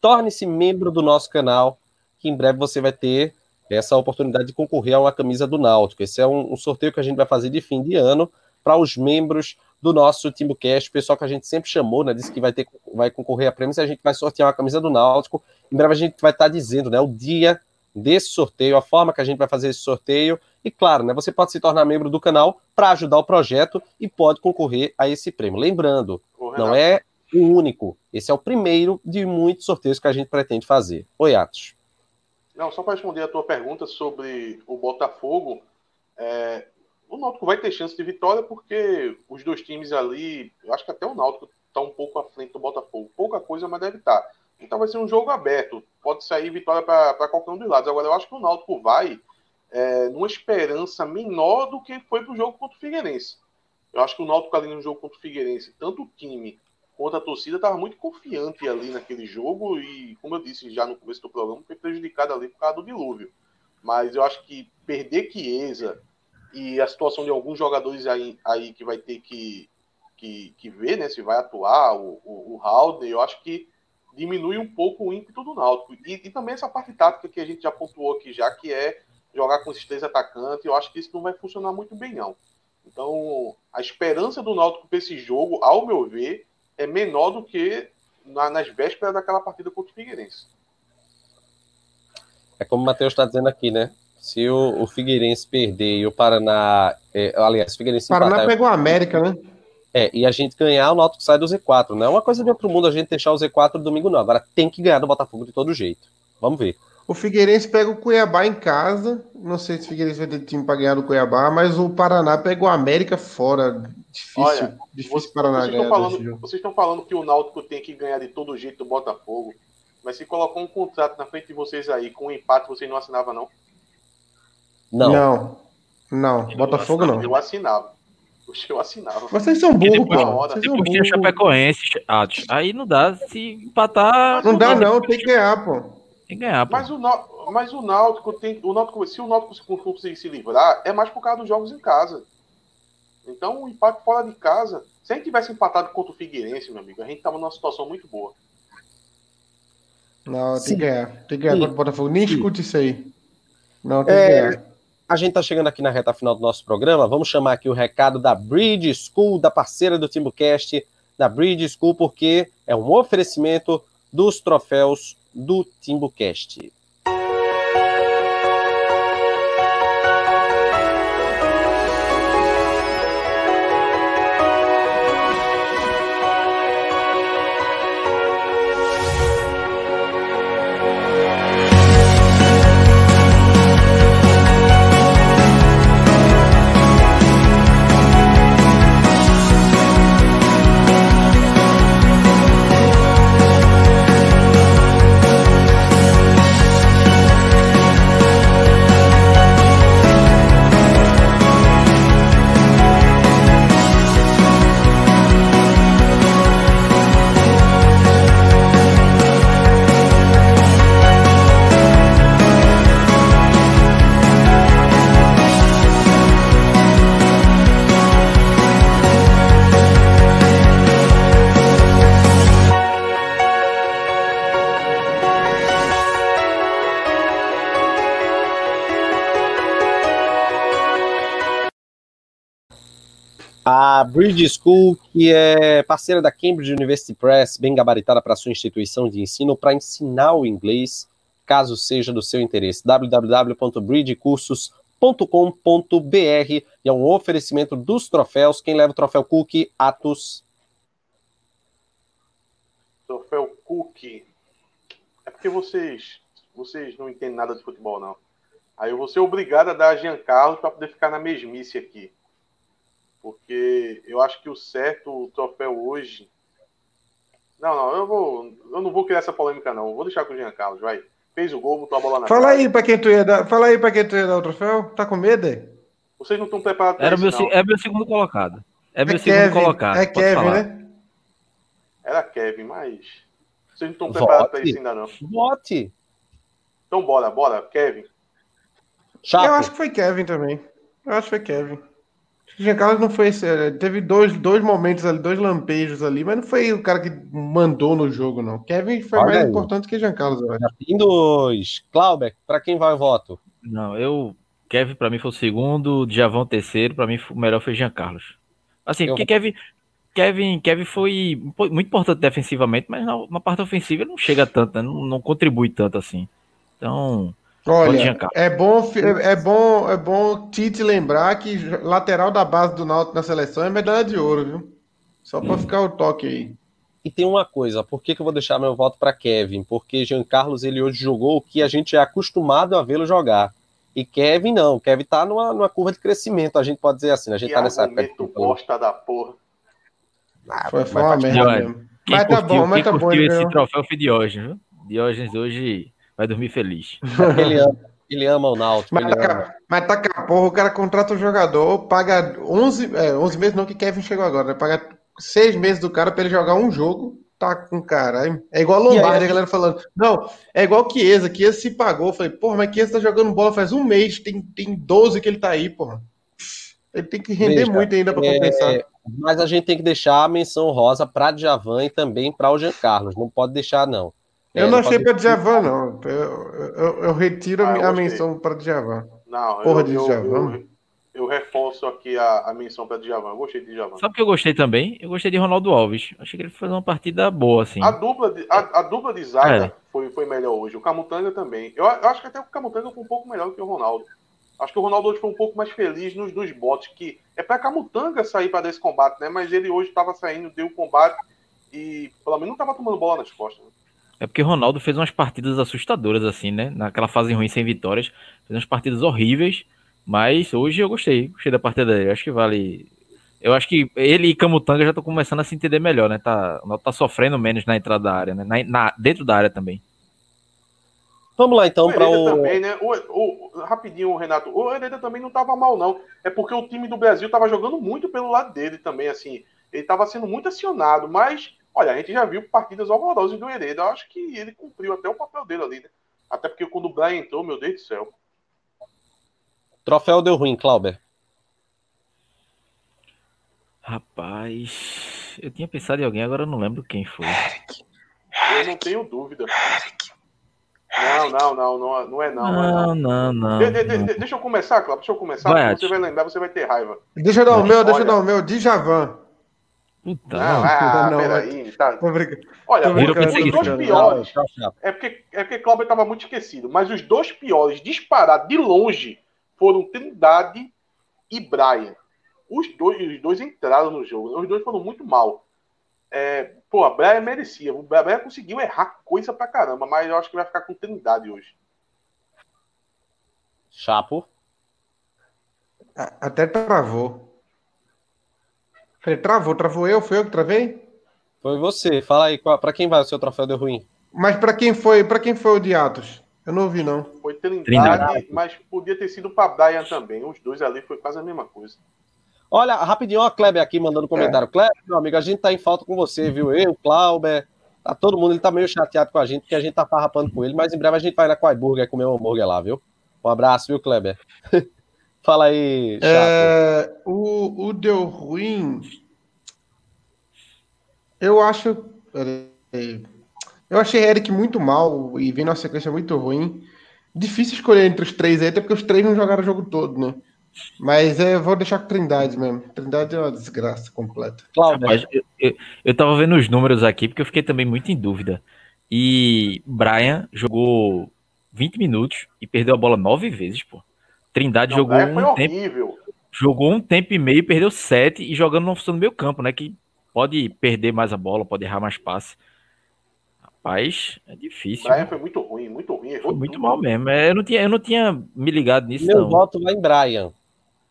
Torne-se membro do nosso canal, que em breve você vai ter essa oportunidade de concorrer a uma camisa do Náutico. Esse é um, um sorteio que a gente vai fazer de fim de ano para os membros do nosso TimbuCast, pessoal que a gente sempre chamou, né? Disse que vai, ter, vai concorrer a prêmios e a gente vai sortear uma camisa do Náutico. Em breve a gente vai estar dizendo, né? O dia desse sorteio, a forma que a gente vai fazer esse sorteio. E claro, né, você pode se tornar membro do canal para ajudar o projeto e pode concorrer a esse prêmio. Lembrando, não é o único. Esse é o primeiro de muitos sorteios que a gente pretende fazer. Oi, Atos. Não, só para responder a tua pergunta sobre o Botafogo, é, o Náutico vai ter chance de vitória porque os dois times ali, eu acho que até o Náutico está um pouco à frente do Botafogo. Pouca coisa, mas deve estar. Tá. Então vai ser um jogo aberto. Pode sair vitória para qualquer um dos lados. Agora, eu acho que o Náutico vai é, numa esperança menor do que foi para o jogo contra o Figueirense. Eu acho que o Náutico ali no jogo contra o Figueirense, tanto o time quanto a torcida, estava muito confiante ali naquele jogo e, como eu disse já no começo do programa, foi prejudicado ali por causa do dilúvio. Mas eu acho que perder Chiesa e a situação de alguns jogadores aí, aí que vai ter que, que, que ver né, se vai atuar, o, o, o eu acho que diminui um pouco o ímpeto do Náutico. E, e, também essa parte tática que a gente já pontuou aqui, já que é jogar com esses três atacantes, eu acho que isso não vai funcionar muito bem, não. Então, a esperança do Náutico para esse jogo, ao meu ver, é menor do que na, nas vésperas daquela partida contra o Figueirense. É como o Matheus está dizendo aqui, né? Se o, o, Figueirense perder e o Paraná. É, aliás, o Figueirense. O Paraná empatar, pegou a América, né? É, e a gente ganhar, o Náutico sai do Z4. Não é uma coisa de outro mundo a gente deixar o Z4 domingo, não. Agora tem que ganhar do Botafogo de todo jeito. Vamos ver. O Figueirense pega o Cuiabá em casa. Não sei se o Figueirense vai ter time para ganhar do Cuiabá, mas o Paraná pega o América fora. Difícil, Olha, difícil o Paraná vocês. Estão falando, vocês estão falando que o Náutico tem que ganhar de todo jeito do Botafogo. Mas se colocou um contrato na frente de vocês aí com um empate, vocês não assinavam, não? Não. Não. Não, Botafogo não. Eu assinava. Oxe, eu assinava. Vocês são burros, depois- pô. Vocês são Depois tinha burros. Chapecoense, Atos. Aí não dá. Se empatar. Não dá, não. Tem que ganhar, pô. Tem que ganhar, pô. Mas o, mas o Náutico tem. O Náutico, se o Náutico conseguir se livrar, é mais por causa dos jogos em casa. Então o empate fora de casa. Se a gente tivesse empatado contra o Figueirense, meu amigo, a gente tava numa situação muito boa. Não, tem que ganhar. Tem que ganhar contra o Botafogo. Nem Sim. escute isso aí. Não, tem É, que ganhar. A gente tá chegando aqui na reta final do nosso programa. Vamos chamar aqui o recado da Bridge School, da parceira do TimbuCast, da Bridge School, porque é um oferecimento dos troféus do TimbuCast. Bridge School, que é parceira da Cambridge University Press, bem gabaritada para sua instituição de ensino, para ensinar o inglês, caso seja do seu interesse. www.bridgecursos.com.br é um oferecimento dos troféus. Quem leva o troféu Cook, Atos. Troféu Cook. É porque vocês, vocês não entendem nada de futebol, não. Aí eu vou ser obrigado a dar a Giancarlo para poder ficar na mesmice aqui. Porque eu acho que o certo, o troféu hoje. Não, não, eu vou. Eu não vou criar essa polêmica, não. Vou deixar com o Giancarlo, vai. Fez o gol, botou a bola na Fala trave. aí pra quem tu ia dar. Fala aí pra quem tu ia dar o troféu. Tá com medo aí? Vocês não estão preparados para Era isso, meu, não. é meu segundo colocado. É meu É segundo Kevin. colocado. É Kevin, falar. né? Era Kevin, mas. Vocês não estão preparados para isso ainda, não. Vote. Então bora, bora, Kevin. Chape. Eu acho que foi Kevin também. Eu acho que foi Kevin. O Jean Carlos não foi esse. eh, Teve dois, dois momentos ali, dois lampejos ali, mas não foi o cara que mandou no jogo, não. Kevin foi Olha mais aí. importante que Jean Carlos, eu acho. Dois. Clauber, para quem vai o voto? Não, eu. Kevin pra mim foi o segundo, Djavão o terceiro, pra mim o melhor foi Jean Carlos. Assim, Eu- porque Kevin, Kevin, Kevin foi muito importante defensivamente, mas na, na parte ofensiva ele não chega tanto, né? não, não contribui tanto assim. Então, Olha, Carlos. é bom, fi- é é bom, é bom Tite lembrar que lateral da base do Náutico na seleção é medalha de ouro, viu? Só pra ficar o toque aí. E tem uma coisa, por que, que eu vou deixar meu voto para Kevin? Porque Jean Carlos ele hoje jogou o que a gente é acostumado a vê-lo jogar. E Kevin não, Kevin tá numa, numa curva de crescimento, a gente pode dizer assim, a gente Que tá nessa época. bosta da porra. Ah, Foi, mas foi uma faz- merda mesmo. quem Mas tá curtiu, bom, mas quem tá bom. curtiu Ele esse ganhou. troféu foi Diógenes, viu? Diógenes hoje vai dormir feliz. ele, ama, ele ama o Náutico. Mas tá, mas tá a porra, o cara contrata o jogador, paga 11, é, 11 meses, não que Kevin chegou agora, né? Paga 6 meses do cara pra ele jogar um jogo, tá com caralho. É igual E aí, Lombardi, a a galera falando. Não, é igual Chiesa, Chiesa se pagou. Eu falei, porra, mas Chiesa tá jogando bola faz um mês, tem, tem 12 que ele tá aí, porra. Ele tem que render Veja, muito ainda pra é, compensar. Mas a gente tem que deixar a menção rosa para Djavan e também para o Jean Carlos. Não pode deixar, não. Eu É, não achei pra Djavan, não. Eu, eu, eu retiro Ah, eu a menção pra Djavan. Não, Porra eu, de eu, Djavan. eu, eu reforço aqui a, a menção para Djavan. Eu gostei de Djavan. Sabe o que eu gostei também? Eu gostei de Ronaldo Alves. Achei que ele fez uma partida boa, assim. A dupla de, a, a dupla de zaga É. foi, foi melhor hoje. O Camutanga também. Eu, eu acho que até o Camutanga foi um pouco melhor do que o Ronaldo. Acho que o Ronaldo hoje foi um pouco mais feliz nos dois botes, que é para Camutanga sair para desse combate, né? Mas ele hoje estava saindo, deu o combate e pelo menos não estava tomando bola nas costas. né? É porque Ronaldo fez umas partidas assustadoras, assim, né? Naquela fase ruim sem vitórias. Fez umas partidas horríveis. Mas hoje eu gostei. Gostei da partida dele. Eu acho que vale. Eu acho que ele e Camutanga já estão começando a se entender melhor, né? Tá, o tá sofrendo menos na entrada da área, né? Na, na- dentro da área também. Vamos lá então para o. Também, né? O, o, rapidinho, Renato. O Hereda também não estava mal, não. É porque o time do Brasil estava jogando muito pelo lado dele também, assim. Ele estava sendo muito acionado, mas, olha, a gente já viu partidas horrorosas do Hereda. Eu acho que ele cumpriu até o papel dele ali, né? Até porque quando o Brian entrou, meu Deus do céu. Troféu deu ruim, Clauber. Rapaz, eu tinha pensado em alguém, agora eu não lembro quem foi. Eric. Eu não tenho dúvida. Eric. Não, não, não, não, não é não. Não, não, não. De, de, de, deixa eu começar, Cláudio, deixa eu começar. Vai, você vai lembrar, você vai ter raiva. Deixa eu dar o meu, deixa eu dar o meu, Djavan. Puta, não, não, ah, não, peraí, tá. Olha, os dois piores. É porque, é porque Cláudio estava muito esquecido, mas os dois piores, disparados de longe, foram Trindade e Brian. Os dois, os dois entraram no jogo, os dois foram muito mal. É, pô, a Brian merecia. O Brian conseguiu errar coisa pra caramba, mas eu acho que vai ficar com Trindade hoje. Chapo. Até travou. Falei, travou, travou eu? Foi eu que travei? Foi você. Fala aí, para quem vai o seu troféu de ruim? Mas para quem foi, para quem foi o de Atos? Eu não ouvi não. Foi Trindade, Trindade. mas podia ter sido para Brian também. Os dois ali foi quase a mesma coisa. Olha, rapidinho, ó, a Kleber aqui mandando comentário. É. Kleber, meu amigo, a gente tá em falta com você, viu? Eu, Clauber, tá todo mundo, ele tá meio chateado com a gente, porque a gente tá farrapando com ele, mas em breve a gente vai na Quaiburger comer um hambúrguer lá, viu? Um abraço, viu, Kleber? Fala aí, é, o, o deu ruim. Eu acho. Eu achei Eric muito mal e vem uma sequência muito ruim. Difícil escolher entre os três aí, até porque os três não jogaram o jogo todo, né? Mas eu vou deixar com Trindade mesmo. Trindade é uma desgraça completa. Rapaz, eu, eu, eu tava vendo os números aqui porque eu fiquei também muito em dúvida. E Brian jogou 20 minutos e perdeu a bola nove vezes, pô. Trindade Não, jogou um tempo. Jogou um tempo e meio, perdeu sete e jogando não função no meio campo, né? Que pode perder mais a bola, pode errar mais passe. Rapaz, é difícil. Brian foi muito ruim, muito ruim. Foi muito mal mesmo. É, eu não tinha, eu não tinha me ligado nisso. Meu não. voto vai em Brian.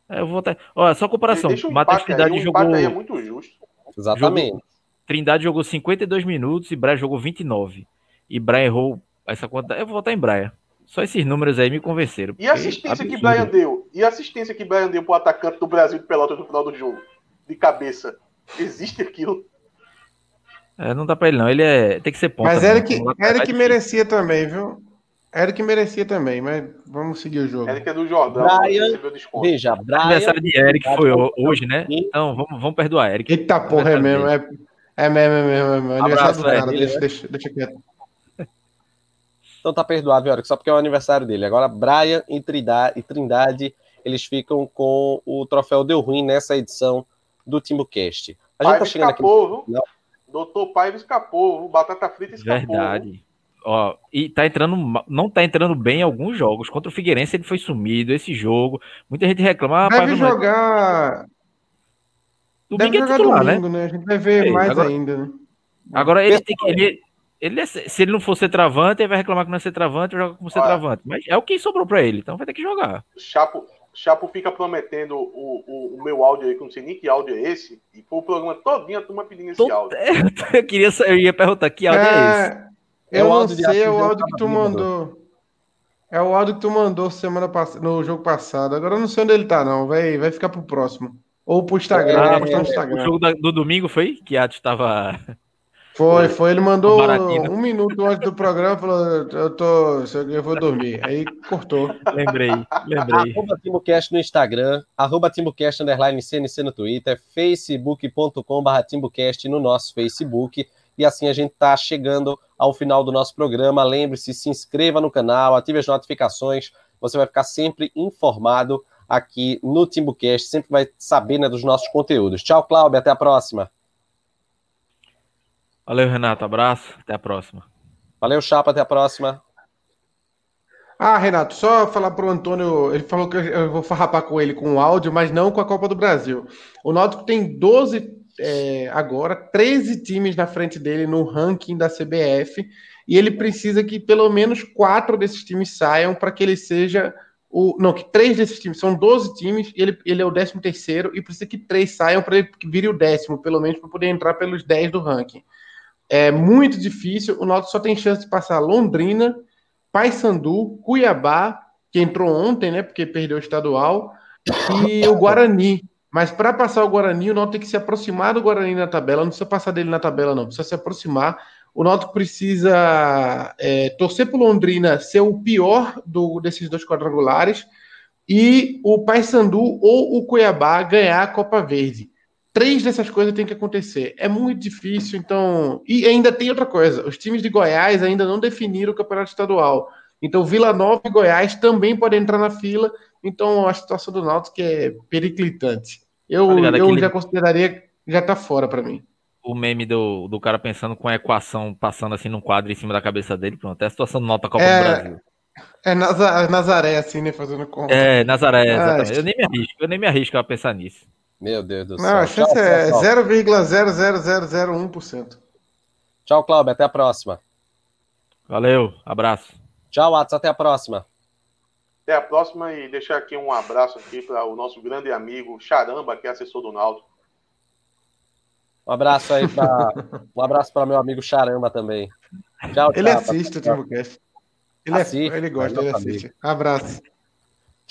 É, eu vou. Olha, só comparação. Um Matheus Trindade aí, jogou. é muito justo. Exatamente. Jogou... Trindade jogou 52 minutos e Brian jogou 29. E Brian errou essa conta. Eu vou votar em Brian. Só esses números aí me convenceram. E a assistência que Brian deu? E a assistência que Brian deu pro atacante do Brasil de Pelotas no final do jogo? De cabeça. Existe aquilo? É, não dá pra ele, não. Ele é... tem que ser ponta. Mas Eric, Eric merecia também, viu? Eric merecia também, mas vamos seguir o jogo. Eric é do Jordão. Brian, veja, Brian... aniversário de Eric foi hoje, né? Então vamos, vamos perdoar Eric. Eita porra, é mesmo. É, é mesmo, é mesmo. É mesmo. Aniversário do cara, deixa, deixa, deixa quieto. Então tá perdoado, Eric, só porque é o aniversário dele. Agora, Brian e Trindade, e Trindade eles ficam com o troféu Deu Ruim nessa edição do TimbuCast. A gente tá chegando escapou, aqui. Viu? Doutor Paiva escapou, batata frita escapou. Verdade. Ó, e tá entrando, não tá entrando bem em alguns jogos. Contra o Figueirense ele foi sumido, esse jogo. Muita gente reclama. Ah, Deve jogar. Domingo Deve é jogar titular, né? domingo, né? né? A gente vai ver mais agora, ainda, né? Agora ele tem que. Ele, ele, é, se ele não for ser travante, ele vai reclamar que não é ser travante, joga como ser Olha, travante. Mas é o que sobrou para ele, então vai ter que jogar. Chapo, Chapo fica prometendo o, o, o, meu áudio aí, que não sei nem que áudio é esse, e foi o programa todinho a turma pedindo esse Tô... áudio. eu, queria, eu ia perguntar que áudio é, é esse. É eu não sei, é o áudio que tu mandou. É o áudio que tu mandou semana pass... no jogo passado. Agora eu não sei onde ele tá, não. Vai, vai ficar pro próximo. Ou pro Instagram. Ah, é, Instagram. O jogo do domingo foi? Que Atos estava. Foi, foi. Ele mandou um minuto antes do programa falou: Eu tô. Eu vou dormir. Aí cortou. Lembrei, lembrei. Arroba TimbuCast no Instagram, arroba TimbuCast underline CNC no Twitter, facebook.com.br TimbuCast no nosso Facebook. E assim a gente está chegando ao final do nosso programa. Lembre-se, se inscreva no canal, ative as notificações. Você vai ficar sempre informado aqui no TimbuCast, sempre vai saber né, dos nossos conteúdos. Tchau, Cláudio, até a próxima. Valeu, Renato. Abraço. Até a próxima. Valeu, Chapa. Até a próxima. Ah, Renato, só falar pro Antônio, ele falou que eu vou farrapar com ele com o áudio, mas não com a Copa do Brasil. O Náutico tem 12 é, agora, 13 times na frente dele no ranking da CBF, e ele precisa que pelo menos quatro desses times saiam para que ele seja o. Não, que três desses times, são 12 times, e ele, ele é o 13 terceiro, e precisa que três saiam para ele vir o décimo, pelo menos, para poder entrar pelos 10 do ranking. É muito difícil. O Náutico só tem chance de passar Londrina, Paysandu, Cuiabá, que entrou ontem, né? Porque perdeu o estadual, e o Guarani. Mas para passar o Guarani, o Náutico tem que se aproximar do Guarani na tabela. Não precisa passar dele na tabela, não. Precisa se aproximar. O Náutico precisa é, torcer para Londrina ser o pior do, desses dois quadrangulares e o Paysandu ou o Cuiabá ganhar a Copa Verde. Três dessas coisas tem que acontecer. É muito difícil, então. E ainda tem outra coisa: os times de Goiás ainda não definiram o campeonato estadual. Então, Vila Nova e Goiás também podem entrar na fila. Então, a situação do Náutico é periclitante. Eu, tá eu aquele... já consideraria já tá fora para mim. O meme do, do cara pensando com a equação passando assim num quadro em cima da cabeça dele, pronto. É a situação do Nota Copa é... do Brasil. É Nazaré, assim, né? Fazendo conta. É, Nazaré, exatamente. Ah, eu nem me arrisco, eu nem me arrisco a pensar nisso. Meu Deus do céu. Não, a chance Tchau, é 0,00001%. Tchau, Cláudio. Até a próxima. Valeu, abraço. Tchau, Atos. Até a próxima. Até a próxima e deixar aqui um abraço aqui para o nosso grande amigo Charamba, que é assessor do Naldo. Um abraço aí para um abraço para meu amigo Charamba também. Tchau, Ele tchau, assiste o Timocast. Ele, assiste, é, ele gosta, ele assiste. Amigo. Abraço.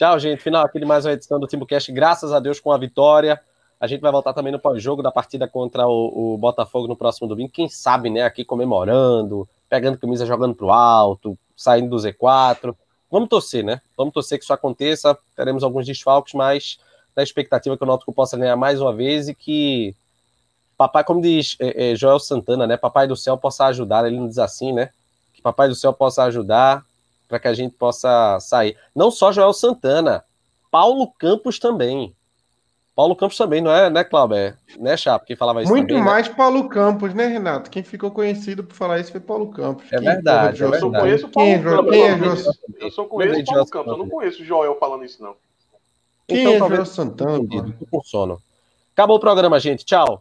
Tchau, gente. Final aqui de mais uma edição do Timocast. Graças a Deus com a vitória. A gente vai voltar também no pós-jogo da partida contra o, o, Botafogo no próximo domingo. Quem sabe, né? Aqui comemorando, pegando camisa, jogando pro alto, saindo do Z4. Vamos torcer, né? Vamos torcer que isso aconteça. Teremos alguns desfalques, mas na expectativa que o Náutico possa ganhar mais uma vez e que papai, como diz é, é, Joel Santana, né? Papai do céu possa ajudar. Ele não diz assim, né? Que papai do céu possa ajudar para que a gente possa sair. Não só Joel Santana, Paulo Campos também. Paulo Campos também, não é, né, Cláudio? É, né, Chapo, que falava isso Muito também, né? mais né? Paulo Campos, né, Renato? Quem ficou conhecido por falar isso foi Paulo Campos. É verdade, é verdade. Eu só conheço Paulo quem, Campos. Quem é João? Eu só conheço Paulo Campos, eu não conheço Joel falando isso, não. Quem então, é Joel Santana? Por sono. Acabou o programa, gente. Tchau.